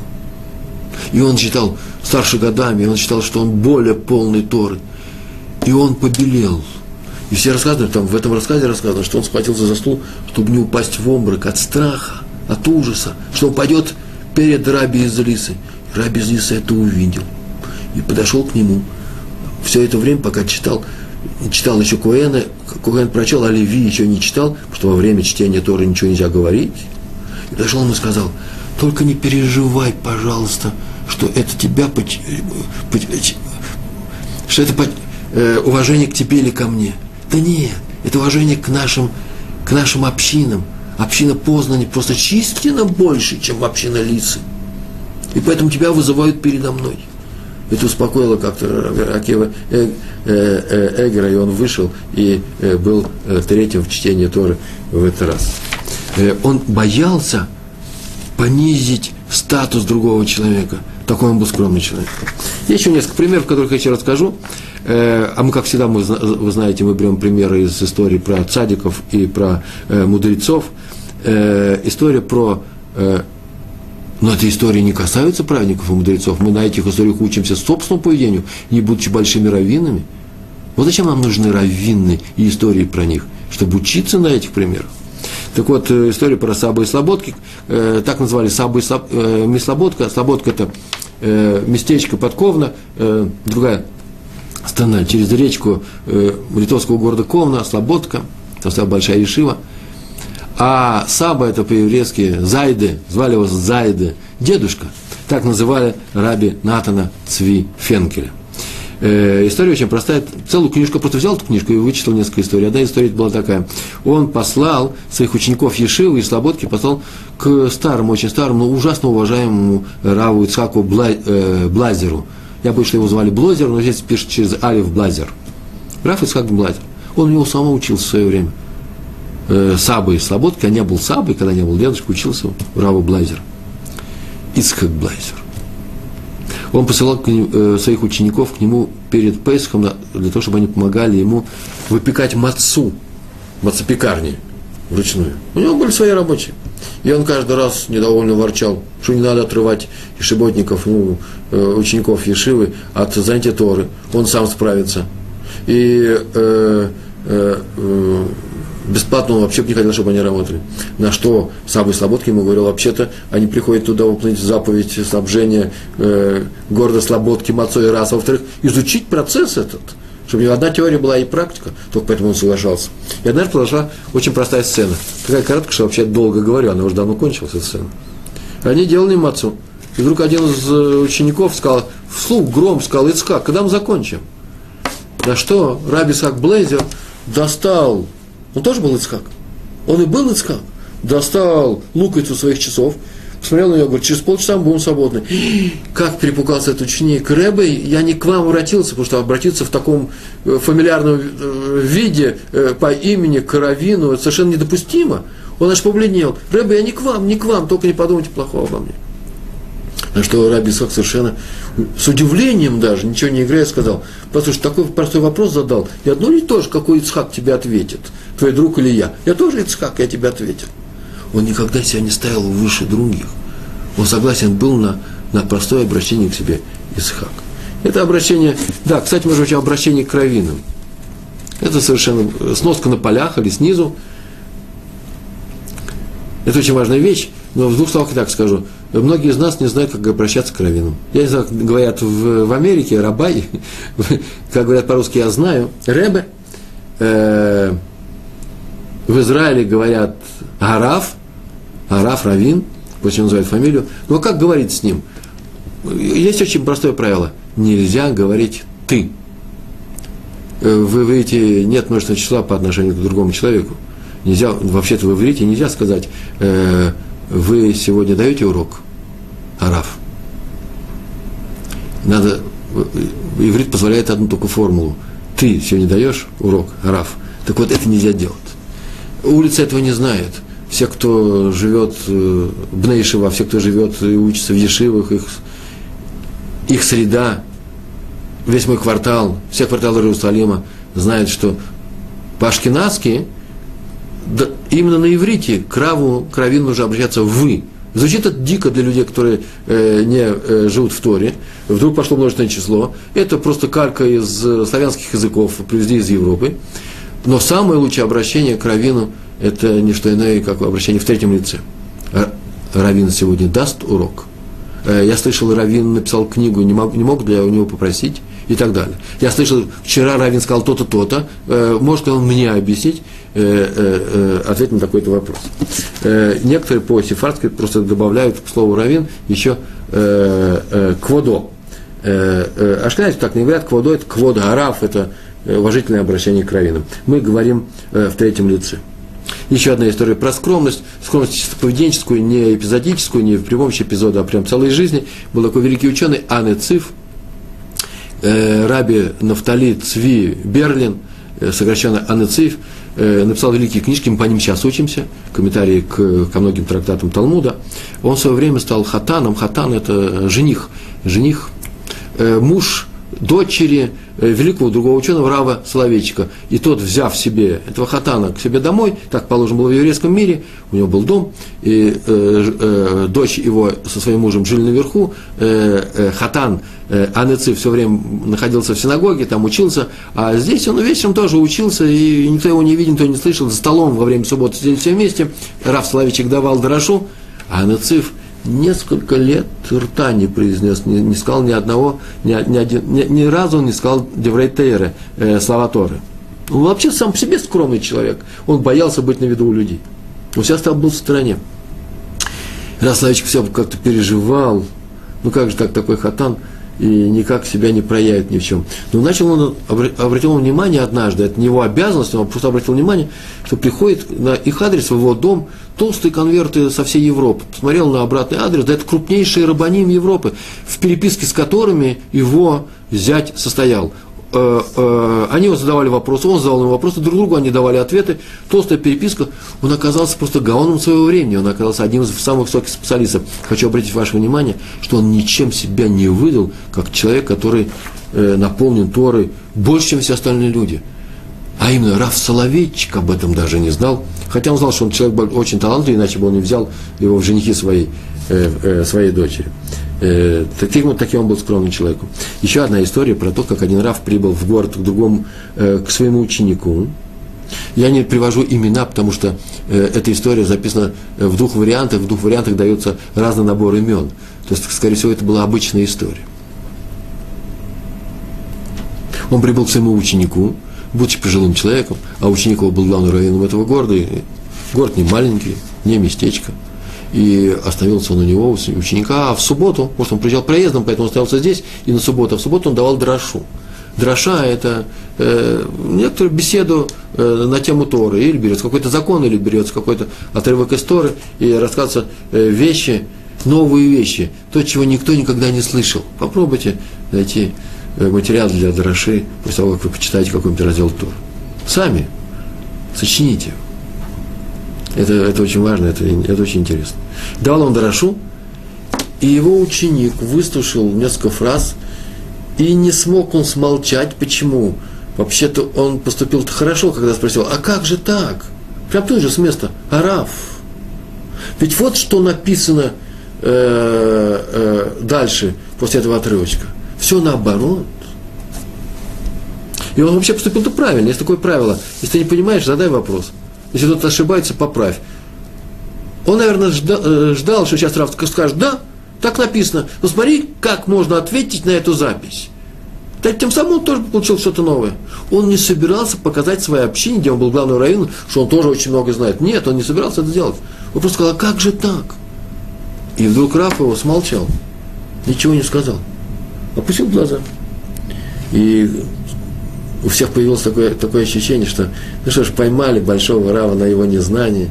И он читал старше годами, он считал, что он более полный Торы. И он побелел. И все рассказывают, там в этом рассказе рассказано, что он схватился за стул, чтобы не упасть в обморок от страха, от ужаса, что упадет перед Раби из Лисы. Раби из Лисы это увидел и подошел к нему. Все это время, пока читал, читал еще Коэна, Коэн прочел, а Леви еще не читал, потому что во время чтения Торы ничего нельзя говорить. И подошел ему и сказал, только не переживай, пожалуйста, что это тебя, что это э, уважение к тебе или ко мне. Да нет, это уважение к нашим, к нашим общинам. Община Познани просто численно больше, чем община Лицы. И поэтому тебя вызывают передо мной. Это успокоило как-то Акива э, э, Эгера, и он вышел и был третьим в чтении Торы в этот раз. Он боялся понизить статус другого человека. Такой он был скромный человек. Есть еще несколько примеров, которых я еще расскажу. А мы, как всегда, мы, вы знаете, мы берем примеры из истории про цадиков и про мудрецов. История про но эти истории не касаются праведников и мудрецов. Мы на этих историях учимся собственному поведению, не будучи большими раввинами. Вот зачем нам нужны раввины и истории про них? Чтобы учиться на этих примерах. Так вот, э, история про Сабу и Слободки, э, так назвали Сабу и Слоб, э, не Слободка, Слободка это э, местечко подковно, э, другая страна, через речку э, литовского города Ковна, Слободка, там стояла большая Ешива – а Саба это по-еврейски Зайды, звали его Зайды, дедушка. Так называли раби Натана Цви Фенкеля. Э, история очень простая. Целую книжку, просто взял эту книжку и вычитал несколько историй. Одна история была такая. Он послал своих учеников Ешивы и Слободки, послал к старому, очень старому, но ужасно уважаемому Раву Ицхаку Бла, э, Блазеру. Я боюсь, что его звали Блозер, но здесь пишет через Алиф Блазер. Рав Ицхак Блазер. Он у него сам учился в свое время э, Сабы и Слободки, а не был Сабой, когда не был дедушка, учился у Рава Блайзер. Ицхак Блайзер. Он посылал к нему, э, своих учеников к нему перед Песхом для того, чтобы они помогали ему выпекать мацу, мацепекарни вручную. У него были свои рабочие. И он каждый раз недовольно ворчал, что не надо отрывать ешеботников, ну, э, учеников Ешивы от занятия Торы. Он сам справится. И э, э, э, бесплатно он вообще бы не хотел, чтобы они работали. На что Сабы Слободки ему говорил, вообще-то они приходят туда выполнить заповедь снабжения э, города Слободки мацой раз, а во-вторых, изучить процесс этот, чтобы у него одна теория была и практика, только поэтому он соглашался. И однажды произошла очень простая сцена. Такая короткая, что вообще долго говорю, она уже давно кончилась, эта сцена. Они делали мацу. И вдруг один из э, учеников сказал, вслух гром сказал, Ицхак, когда мы закончим? На что Раби Сак Блейзер достал он тоже был Ицхак. Он и был Ицхак. Достал луковицу своих часов, посмотрел на нее, говорит, через полчаса мы будем свободны. Как перепугался этот ученик. Рэбе, я не к вам обратился, потому что обратиться в таком э, фамильярном э, виде э, по имени Каравину совершенно недопустимо. Он аж побледнел. Рэбе, я не к вам, не к вам, только не подумайте плохого обо мне. На что Раби Исхак совершенно с удивлением даже, ничего не играя, сказал, послушай, такой простой вопрос задал, и одно ли тоже, какой Ицхак тебе ответит, твой друг или я? Я тоже Ицхак, я тебе ответил. Он никогда себя не ставил выше других. Он согласен был на, на простое обращение к себе Ицхак. Это обращение, да, кстати, может быть, обращение к раввинам. Это совершенно сноска на полях или снизу. Это очень важная вещь, но в двух словах так скажу – многие из нас не знают, как обращаться к раввинам. Я не знаю, как говорят в, в Америке, рабай, как говорят по-русски, я знаю, ребе. Э, в Израиле говорят Араф, Араф, Равин, пусть он называет фамилию. Но как говорить с ним? Есть очень простое правило. Нельзя говорить «ты». Э, вы видите, нет множественного числа по отношению к другому человеку. Нельзя, вообще-то в иврите нельзя сказать э, вы сегодня даете урок, Араф? Надо, иврит позволяет одну только формулу. Ты сегодня даешь урок, Араф. Так вот, это нельзя делать. Улица этого не знает. Все, кто живет в э, Бнейшева, все, кто живет и учится в Ешивах, их, их среда, весь мой квартал, все кварталы Иерусалима знают, что по-ашкенадски – да, именно на иврите к раву, к нужно обращаться «вы». Звучит это дико для людей, которые э, не э, живут в Торе. Вдруг пошло множественное число. Это просто калька из э, славянских языков, привезли из Европы. Но самое лучшее обращение к раввину – это не что иное, как обращение в третьем лице. Равин сегодня даст урок. Э, я слышал, Равин написал книгу, не мог, не мог ли я у него попросить – и так далее. Я слышал, вчера Равин сказал то-то, то-то, э, может он мне объяснить, э, ответить на такой-то вопрос. Некоторые по сефардски просто добавляют к слову Равин еще кводо. Ашкеназы так не говорят, кводо это квода, араф это уважительное обращение к раввинам. Мы говорим э, в третьем лице. Еще одна история про скромность, скромность чисто поведенческую, не эпизодическую, не при помощи эпизода, а прям целой жизни. Был такой великий ученый Анне Циф, э, Раби Нафтали Цви Берлин, э, сокращенно Анне Циф, э, написал великие книжки, мы по ним сейчас учимся, комментарии к, ко многим трактатам Талмуда. Он в свое время стал хатаном. Хатан – это жених, жених, э, муж дочери э, великого другого ученого Рава Соловейчика. И тот, взяв себе этого хатана к себе домой, так положено было в еврейском мире, у него был дом, и э, э, дочь его со своим мужем жили наверху, э, э, хатан э, Анеци все время находился в синагоге, там учился, а здесь он вечером тоже учился, и никто его не видел, никто не слышал, за столом во время субботы сидели все вместе, Рав Соловейчик давал дорошу, а Анецив – несколько лет рта не произнес, не, не сказал ни одного, ни, ни, один, ни, ни разу он не сказал Деврейтейры, э, слова Торы. Он вообще сам по себе скромный человек. Он боялся быть на виду у людей. Он всегда стал был в стороне. Раз Славичек все как-то переживал, ну как же так такой хатан – и никак себя не проявит ни в чем. Но начал он, обратил внимание однажды, это не его обязанность, он просто обратил внимание, что приходит на их адрес, в его дом, толстые конверты со всей Европы. Посмотрел на обратный адрес, да это крупнейшие рабаним Европы, в переписке с которыми его зять состоял. Э, э, они его задавали вопросы, он задавал им вопросы, друг другу они давали ответы. Толстая переписка, он оказался просто гаоном своего времени, он оказался одним из самых высоких специалистов. Хочу обратить ваше внимание, что он ничем себя не выдал, как человек, который э, наполнен Торой больше, чем все остальные люди. А именно Раф Соловейчик об этом даже не знал. Хотя он знал, что он человек очень талантливый, иначе бы он не взял его в женихи своей, своей дочери. Э, таким, таким он был скромным человеком. Еще одна история про то, как один Раф прибыл в город к другому, э, к своему ученику. Я не привожу имена, потому что э, эта история записана в двух вариантах, в двух вариантах дается разный набор имен. То есть, скорее всего, это была обычная история. Он прибыл к своему ученику, будучи пожилым человеком, а ученик его был главным раввином этого города. И город не маленький, не местечко – и остановился он у него, у ученика, а в субботу, может, он приезжал проездом, поэтому он оставался здесь, и на субботу, а в субботу он давал дрошу. Дроша – это э, некоторую беседу э, на тему Торы, или берется какой-то закон, или берется какой-то отрывок из Торы, и рассказываются э, вещи, новые вещи, то, чего никто никогда не слышал. Попробуйте найти материал для дроши, после того, как вы почитаете какой-нибудь раздел Торы. Сами сочините. Это, это очень важно, это, это очень интересно. Дал он Дарашу, и его ученик выслушал несколько фраз, и не смог он смолчать. Почему? Вообще-то он поступил хорошо, когда спросил, а как же так? Прям тут же с места, Араф. Ведь вот что написано э, э, дальше, после этого отрывочка. Все наоборот. И он вообще поступил-то правильно. Есть такое правило. Если ты не понимаешь, задай вопрос. Если кто-то ошибается, поправь. Он, наверное, ждал, э, ждал, что сейчас Раф скажет, да, так написано. Но смотри, как можно ответить на эту запись. Так, тем самым он тоже получил что-то новое. Он не собирался показать своей общине, где он был главным раввином, что он тоже очень много знает. Нет, он не собирался это делать. Он просто сказал, а как же так? И вдруг Раф его смолчал, ничего не сказал. Опустил глаза. И у всех появилось такое, такое ощущение, что, ну что ж, поймали большого Рава на его незнание.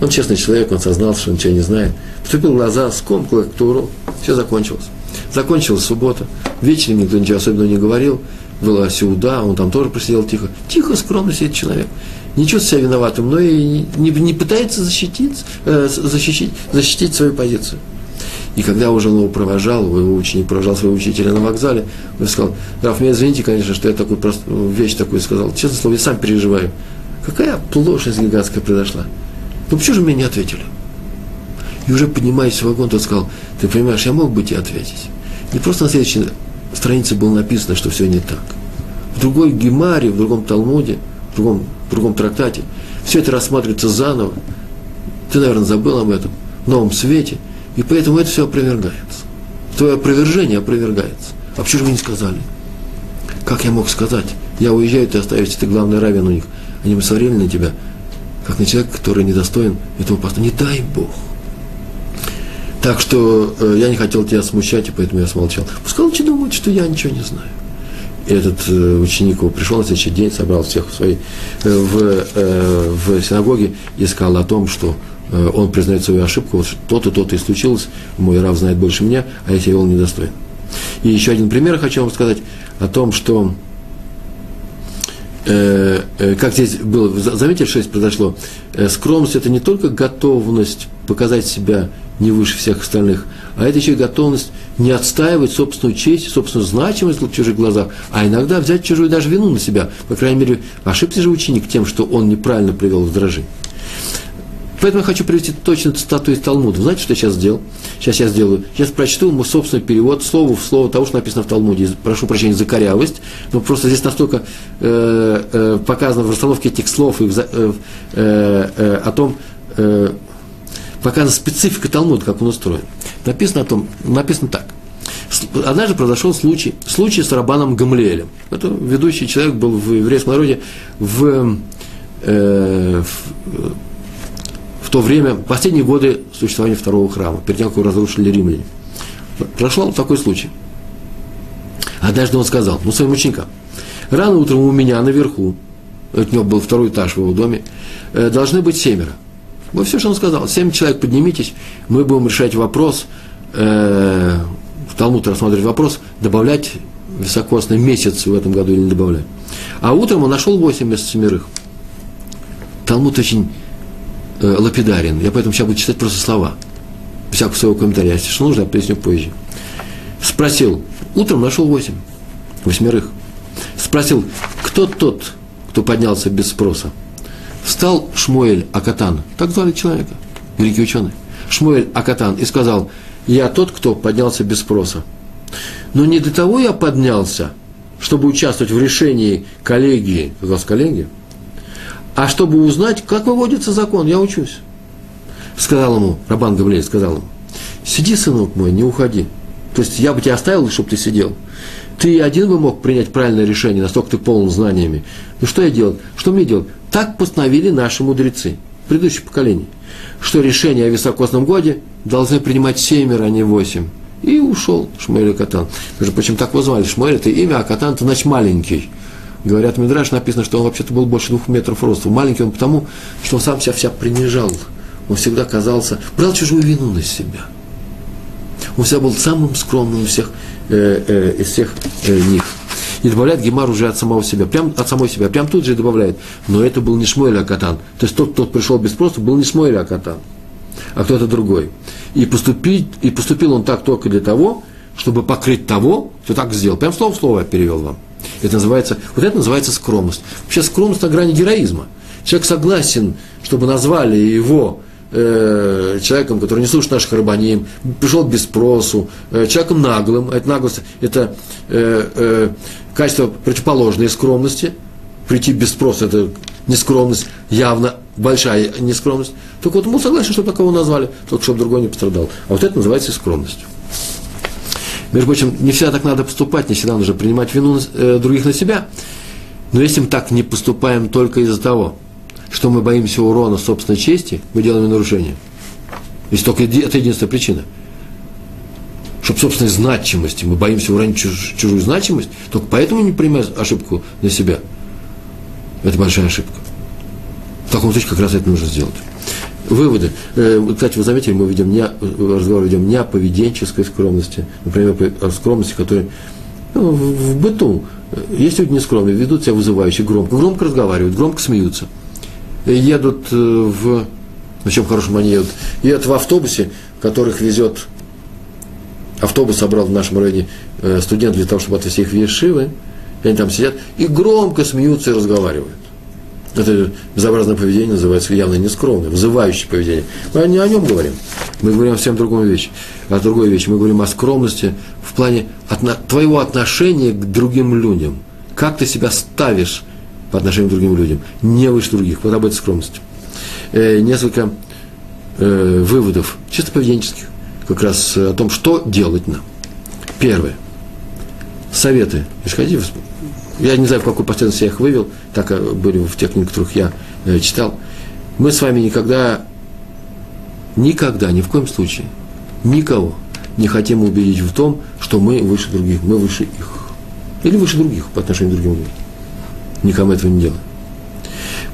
Он честный человек, он сознался, что он ничего не знает. Вступил глаза, скомкал как урок, все закончилось. Закончилась суббота, вечером никто ничего особенного не говорил, была сюда, он там тоже просидел тихо. Тихо, скромно сидит человек. Не чувствует себя виноватым, но и не, не пытается защитить, э, защитить, защитить свою позицию. И когда уже он его провожал, его ученик провожал своего учителя на вокзале, он сказал, Раф, меня извините, конечно, что я такую прост... вещь такую сказал. Честно слово, я сам переживаю. Какая плошность гигантская произошла. Ну почему же мне не ответили? И уже поднимаясь в вагон, тот сказал, ты понимаешь, я мог бы тебе ответить. Не просто на следующей странице было написано, что все не так. В другой гемаре, в другом Талмуде, в другом, в другом трактате, все это рассматривается заново. Ты, наверное, забыл об этом. В новом свете – и поэтому это все опровергается. Твое опровержение опровергается. А почему же вы не сказали? Как я мог сказать? Я уезжаю, ты оставишь, ты главный равен у них. Они бы на тебя, как на человека, который недостоин этого поста. Не дай Бог. Так что э, я не хотел тебя смущать, и поэтому я смолчал. Пускай лучше думают, что я ничего не знаю. И этот э, ученик его пришел на следующий день, собрал всех в своей, э, в, э, в синагоге и сказал о том, что он признает свою ошибку, вот то-то, то-то и случилось, мой рав знает больше меня, а я себя вел недостоин. И еще один пример хочу вам сказать о том, что э, э, как здесь было, заметьте, что здесь произошло, э, скромность – это не только готовность показать себя не выше всех остальных, а это еще и готовность не отстаивать собственную честь, собственную значимость в чужих глазах, а иногда взять чужую даже вину на себя. По крайней мере, ошибся же ученик тем, что он неправильно привел возражение. Поэтому я хочу привести точно цитату из Талмуда. Знаете, что я сейчас сделал? Сейчас я сделаю. Сейчас прочту мой собственный перевод слово в слово того, что написано в Талмуде. Прошу прощения за корявость, но просто здесь настолько э, э, показано в расстановке этих слов и в, э, э, э, о том, э, показана специфика Талмуда, как он устроен. Написано о том, написано так. Однажды произошел случай, случай с Рабаном Гамлиэлем. Это ведущий человек был в еврейском народе в, э, в то время, последние годы существования второго храма, перед тем, как его разрушили римляне. Прошел такой случай. Однажды он сказал, ну, своим ученикам, рано утром у меня наверху, у него был второй этаж в его доме, э, должны быть семеро. Вот все, что он сказал. Семь человек поднимитесь, мы будем решать вопрос, э, в Талмуд рассматривать вопрос, добавлять високосный месяц в этом году или не добавлять. А утром он нашел восемь вместо семерых. Талмуд очень э, лапидарен. Я поэтому сейчас буду читать просто слова. Всякого своего комментария. Если что нужно, я поясню позже. Спросил, утром нашел восемь, восьмерых. Спросил, кто тот, кто поднялся без спроса? Встал Шмуэль Акатан, так звали человека, великий ученый. Шмуэль Акатан и сказал, я тот, кто поднялся без спроса. Но не для того я поднялся, чтобы участвовать в решении коллегии, как раз коллегии, а чтобы узнать, как выводится закон, я учусь. Сказал ему, Рабан Гавлей сказал ему, сиди, сынок мой, не уходи. То есть я бы тебя оставил, чтобы ты сидел. Ты один бы мог принять правильное решение, настолько ты полон знаниями. Ну что я делал? Что мне делать? Так постановили наши мудрецы, предыдущее поколение, что решение о високосном годе должны принимать семеро, а не восемь. И ушел Шмуэль Катан. Между так его звали. Шмуэль – это имя, а Катан – это значит маленький. Говорят, Мидраш написано, что он вообще-то был больше двух метров роста. Маленький он потому, что он сам себя вся принижал. Он всегда казался, брал чужую вину на себя. Он всегда был самым скромным из всех, э, э, из всех э, них. И добавляет Гемар уже от самого себя, прям от самой себя, прям тут же добавляет. Но это был не Шмуэль Акатан. То есть тот, кто пришел без спроса, был не Шмуэль Акатан, а кто-то другой. И, поступить, и поступил он так только для того, чтобы покрыть того, кто так сделал. Прям слово в слово я перевел вам. Это называется, вот это называется скромность. Вообще скромность на грани героизма. Человек согласен, чтобы назвали его э, человеком, который не слушает наших рабаним, пришел без спросу, э, человеком наглым, это наглость, это э, э, качество противоположное скромности, прийти без спроса, это нескромность, явно большая нескромность. Только вот ему согласен, чтобы такого назвали, только чтобы другой не пострадал. А вот это называется скромностью. Между прочим, не всегда так надо поступать, не всегда нужно принимать вину э, других на себя. Но если мы так не поступаем только из-за того, что мы боимся урона собственной чести, мы делаем нарушение. Если только это единственная причина. Чтобы собственной значимости, мы боимся уронить чуж, чужую значимость, только поэтому не принимаем ошибку на себя. Это большая ошибка. В таком случае как раз это нужно сделать. Выводы. Э, кстати, вы заметили, мы ведем не, разговор ведем не о поведенческой скромности, например, о скромности, которая ну, в, быту. Есть люди нескромные, ведут себя вызывающе, громко, громко разговаривают, громко смеются. Едут э, в... На чем хорошем они едут? Едут в автобусе, которых везет... Автобус собрал в нашем районе э, студентов для того, чтобы отвезти их в Ешивы. И они там сидят и громко смеются и разговаривают. Это безобразное поведение называется явно нескромное, вызывающее поведение. Мы не о нем говорим. Мы говорим о всем другом вещи. О другой вещи. Мы говорим о скромности в плане отно, твоего отношения к другим людям. Как ты себя ставишь по отношению к другим людям. Не выше других. Вот об этой скромности. Э, несколько э, выводов, чисто поведенческих, как раз о том, что делать нам. Первое. Советы. Исходи я не знаю, в какой последовательности я их вывел, так были в тех книгах, которых я э, читал. Мы с вами никогда, никогда, ни в коем случае, никого не хотим убедить в том, что мы выше других, мы выше их. Или выше других по отношению к другим людям. Никому этого не делаем.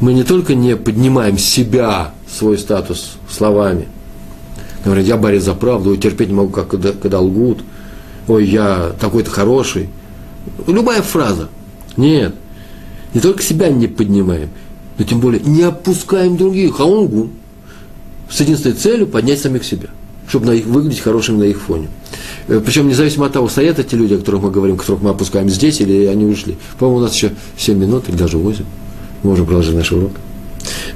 Мы не только не поднимаем себя, свой статус словами. Говорят, я борец за правду, терпеть не могу, когда, когда лгут. Ой, я такой-то хороший. Любая фраза. Нет. Не только себя не поднимаем, но тем более не опускаем других, а он лгун. С единственной целью поднять самих себя чтобы на их, выглядеть хорошими на их фоне. Э, Причем независимо от того, стоят эти люди, о которых мы говорим, которых мы опускаем здесь, или они ушли. По-моему, у нас еще 7 минут или даже 8. Мы можем продолжить наш урок.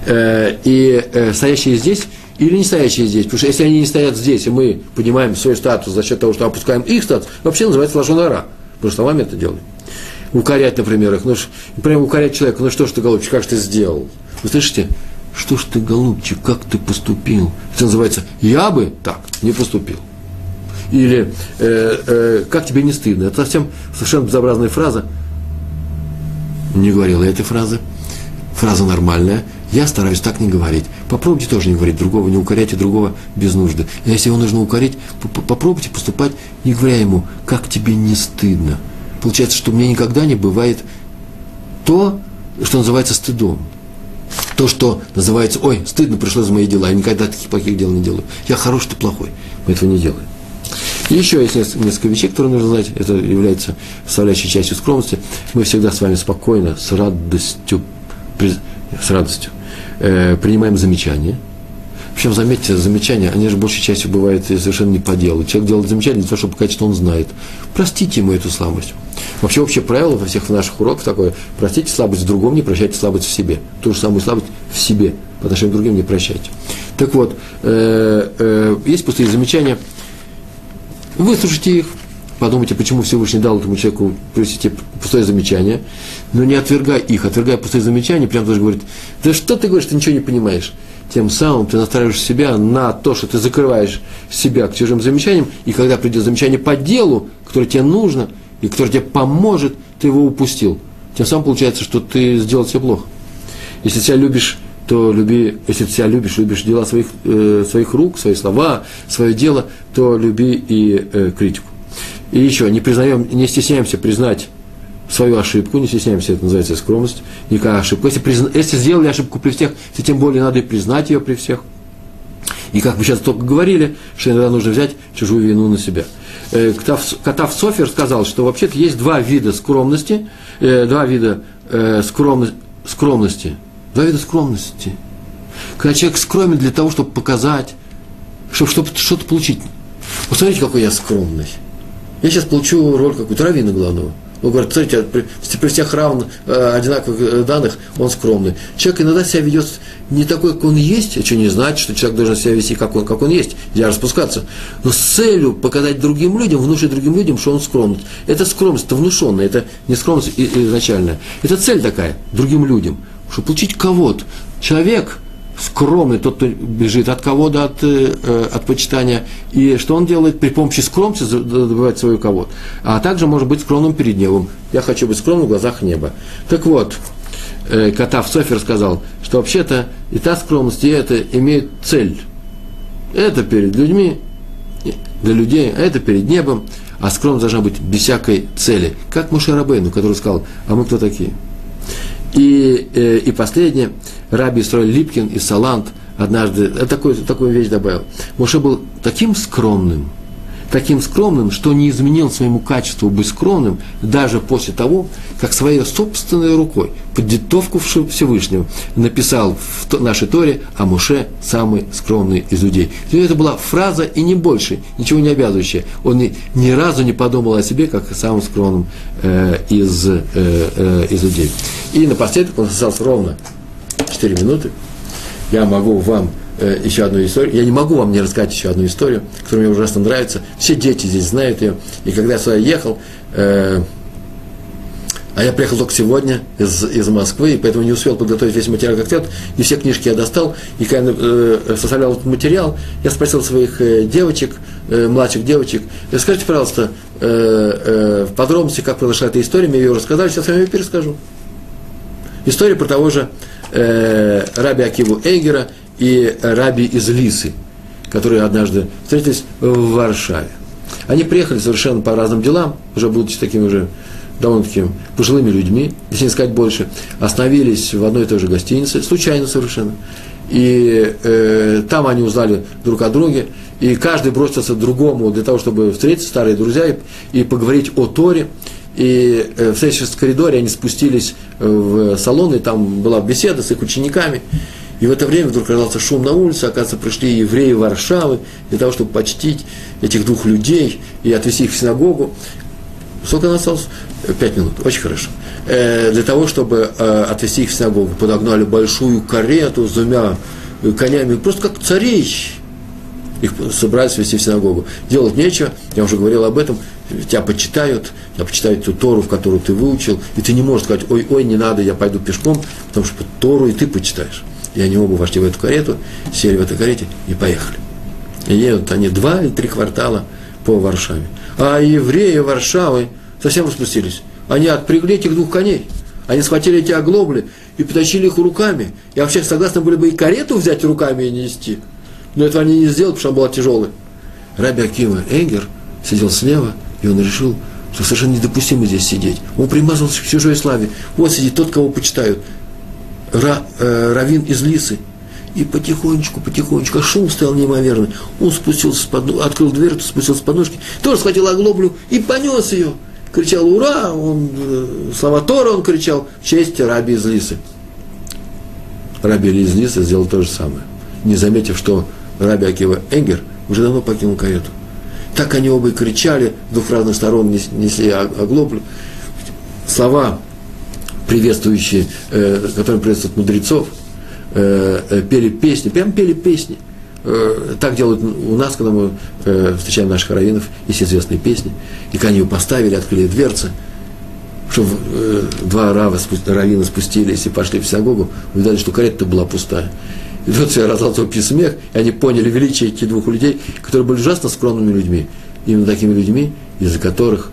Э, и э, стоящие здесь или не стоящие здесь. Потому что если они не стоят здесь, и мы поднимаем свой статус за счет того, что опускаем их статус, вообще называется ложонара. Потому что словами это делаем. Укорять, например, их. Ну, прямо укорять человека, ну что ж ты, голубчик, как ты сделал? Вы слышите? что ж ты, голубчик, как ты поступил? Это называется «я бы так не поступил». Или э, э, «как тебе не стыдно?» Это совсем совершенно безобразная фраза. Не говорила этой фразы. Фраза нормальная. Я стараюсь так не говорить. Попробуйте тоже не говорить другого, не укоряйте другого без нужды. И если его нужно укорить, попробуйте поступать, не говоря ему, как тебе не стыдно. Получается, что мне никогда не бывает то, что называется стыдом то, что называется, ой, стыдно пришло за мои дела, я никогда таких плохих дел не делаю. Я хороший, ты плохой. Мы этого не делаем. И еще есть несколько вещей, которые нужно знать. Это является составляющей частью скромности. Мы всегда с вами спокойно, с радостью, с радостью э, принимаем замечания. Причем, заметьте, замечания, они же большей частью бывают совершенно не по делу. Человек делает замечание для того, чтобы показать, что он знает. Простите ему эту слабость. Вообще общее правило во всех наших уроках такое, простите слабость в другом, не прощайте слабость в себе. Ту же самую слабость в себе, по отношению к другим не прощайте. Так вот, э, э, есть пустые замечания, выслушайте их, подумайте, почему Всевышний дал этому человеку привести пустое замечание, но не отвергай их, отвергай пустые замечания, прям тоже говорит, да что ты говоришь, ты ничего не понимаешь. Тем самым ты настраиваешь себя на то, что ты закрываешь себя к чужим замечаниям, и когда придет замечание по делу, которое тебе нужно – и который тебе поможет, ты его упустил. Тем самым получается, что ты сделал себе плохо. Если себя любишь, то люби, если ты себя любишь, любишь дела своих, э, своих рук, свои слова, свое дело, то люби и э, критику. И еще, не признаем, не стесняемся признать свою ошибку, не стесняемся, это называется скромность, никакая ошибка. Если, призна, если сделали ошибку при всех, то тем более надо и признать ее при всех. И как мы сейчас только говорили, что иногда нужно взять чужую вину на себя – Э, Катав Софер сказал, что вообще-то есть два вида скромности, э, два вида э, скромности, скромности, два вида скромности. Когда человек скромен для того, чтобы показать, чтобы, чтобы что-то получить. Посмотрите, какой я скромный. Я сейчас получу роль какую-то раввина главного. Он говорит, смотрите, при, при всех равных, э, одинаковых э, данных он скромный. Человек иногда себя ведет не такой, как он есть, это что не значит, что человек должен себя вести, как он, как он есть, нельзя распускаться, но с целью показать другим людям, внушить другим людям, что он скромный. Это скромность, это внушенная, это не скромность изначальная. Это цель такая, другим людям, чтобы получить кого-то. Человек – скромный, тот, кто бежит от кого-то, от, э, от почитания, и что он делает при помощи скромности добывает свою кого-то. А также может быть скромным перед небом. Я хочу быть скромным в глазах неба. Так вот, э, Катав Софер сказал, что вообще-то и та скромность, и это имеют цель. Это перед людьми, для людей, а это перед небом, а скромность должна быть без всякой цели. Как Муше Рабейну, который сказал, а мы кто такие? И, э, и последнее, Раби Исраиль Липкин и Салант однажды такую, такую вещь добавил. Моше был таким скромным, таким скромным, что не изменил своему качеству быть скромным даже после того, как своей собственной рукой под диктовку Всевышнего написал в нашей Торе о Муше самый скромный из людей. И это была фраза и не больше, ничего не обязывающая. Он ни, ни разу не подумал о себе как о самом скромном э, из, э, э, из людей. И напоследок он остался ровно 4 минуты. Я могу вам э, еще одну историю. Я не могу вам не рассказать еще одну историю, которая мне ужасно нравится. Все дети здесь знают ее. И когда я сюда ехал, э, А я приехал только сегодня из, из Москвы, и поэтому не успел подготовить весь материал как следует. И все книжки я достал. И когда э, составлял этот материал, я спросил своих э, девочек, э, младших девочек, «Э, скажите, пожалуйста, э, э, в подробности, как произошла эта история, мне ее рассказали, сейчас я ее перескажу. История про того же э, Раби Акиву Эйгера и Раби из Лисы, которые однажды встретились в Варшаве. Они приехали совершенно по разным делам, уже будучи такими уже довольно-таки пожилыми людьми, если не сказать больше, остановились в одной и той же гостинице, случайно совершенно. И э, там они узнали друг о друге, и каждый бросился к другому для того, чтобы встретиться, старые друзья, и, и поговорить о Торе. И э, в коридоре, они спустились в салон, и там была беседа с их учениками. И в это время вдруг раздался шум на улице, оказывается, пришли евреи Варшавы для того, чтобы почтить этих двух людей и отвезти их в синагогу. Сколько нам осталось? Пять минут, очень хорошо. Э, для того, чтобы э, отвезти их в синагогу, подогнали большую карету с двумя конями, просто как царей. Их собрались вести в синагогу. Делать нечего, я уже говорил об этом, тебя почитают, тебя почитают ту Тору, в которую ты выучил, и ты не можешь сказать, ой, ой, не надо, я пойду пешком, потому что Тору и ты почитаешь. И они оба вошли в эту карету, сели в этой карете и поехали. И едут они два или три квартала по Варшаве. А евреи Варшавы совсем распустились. Они отпрягли этих двух коней. Они схватили эти оглобли и потащили их руками. И вообще согласны были бы и карету взять руками и нести. Но этого они не сделали, потому что она была тяжелая. Раби Акива Энгер сидел слева, и он решил, что совершенно недопустимо здесь сидеть. Он примазался к чужой славе. Вот сидит тот, кого почитают. Ра, э, Равин из Лисы. И потихонечку, потихонечку, а шум стоял неимоверный. Он спустился с под, открыл дверь, спустился с подножки, тоже схватил оглоблю и понес ее. Кричал «Ура!» он, э, Слова Тора он кричал в честь Раби из Лисы. Раби из Лисы сделал то же самое. Не заметив, что Раби Акива Энгер уже давно покинул карету. Так они оба и кричали, с двух разных сторон несли оглоблю. Слова приветствующие, э, которые приветствуют мудрецов, э, э, пели песни, прям пели песни. Э, так делают у нас, когда мы э, встречаем наших раввинов, есть известные песни. И когда они ее поставили, открыли дверцы, чтобы э, два рава, раввина спустились и пошли в синагогу, увидали, что карета была пустая. И вот все раздался общий смех, и они поняли величие этих двух людей, которые были ужасно скромными людьми. Именно такими людьми, из-за которых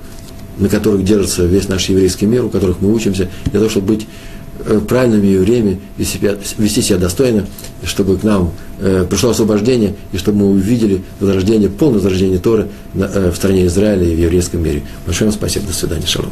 на которых держится весь наш еврейский мир, у которых мы учимся, для того, чтобы быть э, правильными евреями, вести себя достойно, чтобы к нам э, пришло освобождение, и чтобы мы увидели возрождение, полное возрождение Торы э, в стране Израиля и в еврейском мире. Большое вам спасибо, до свидания, шалом.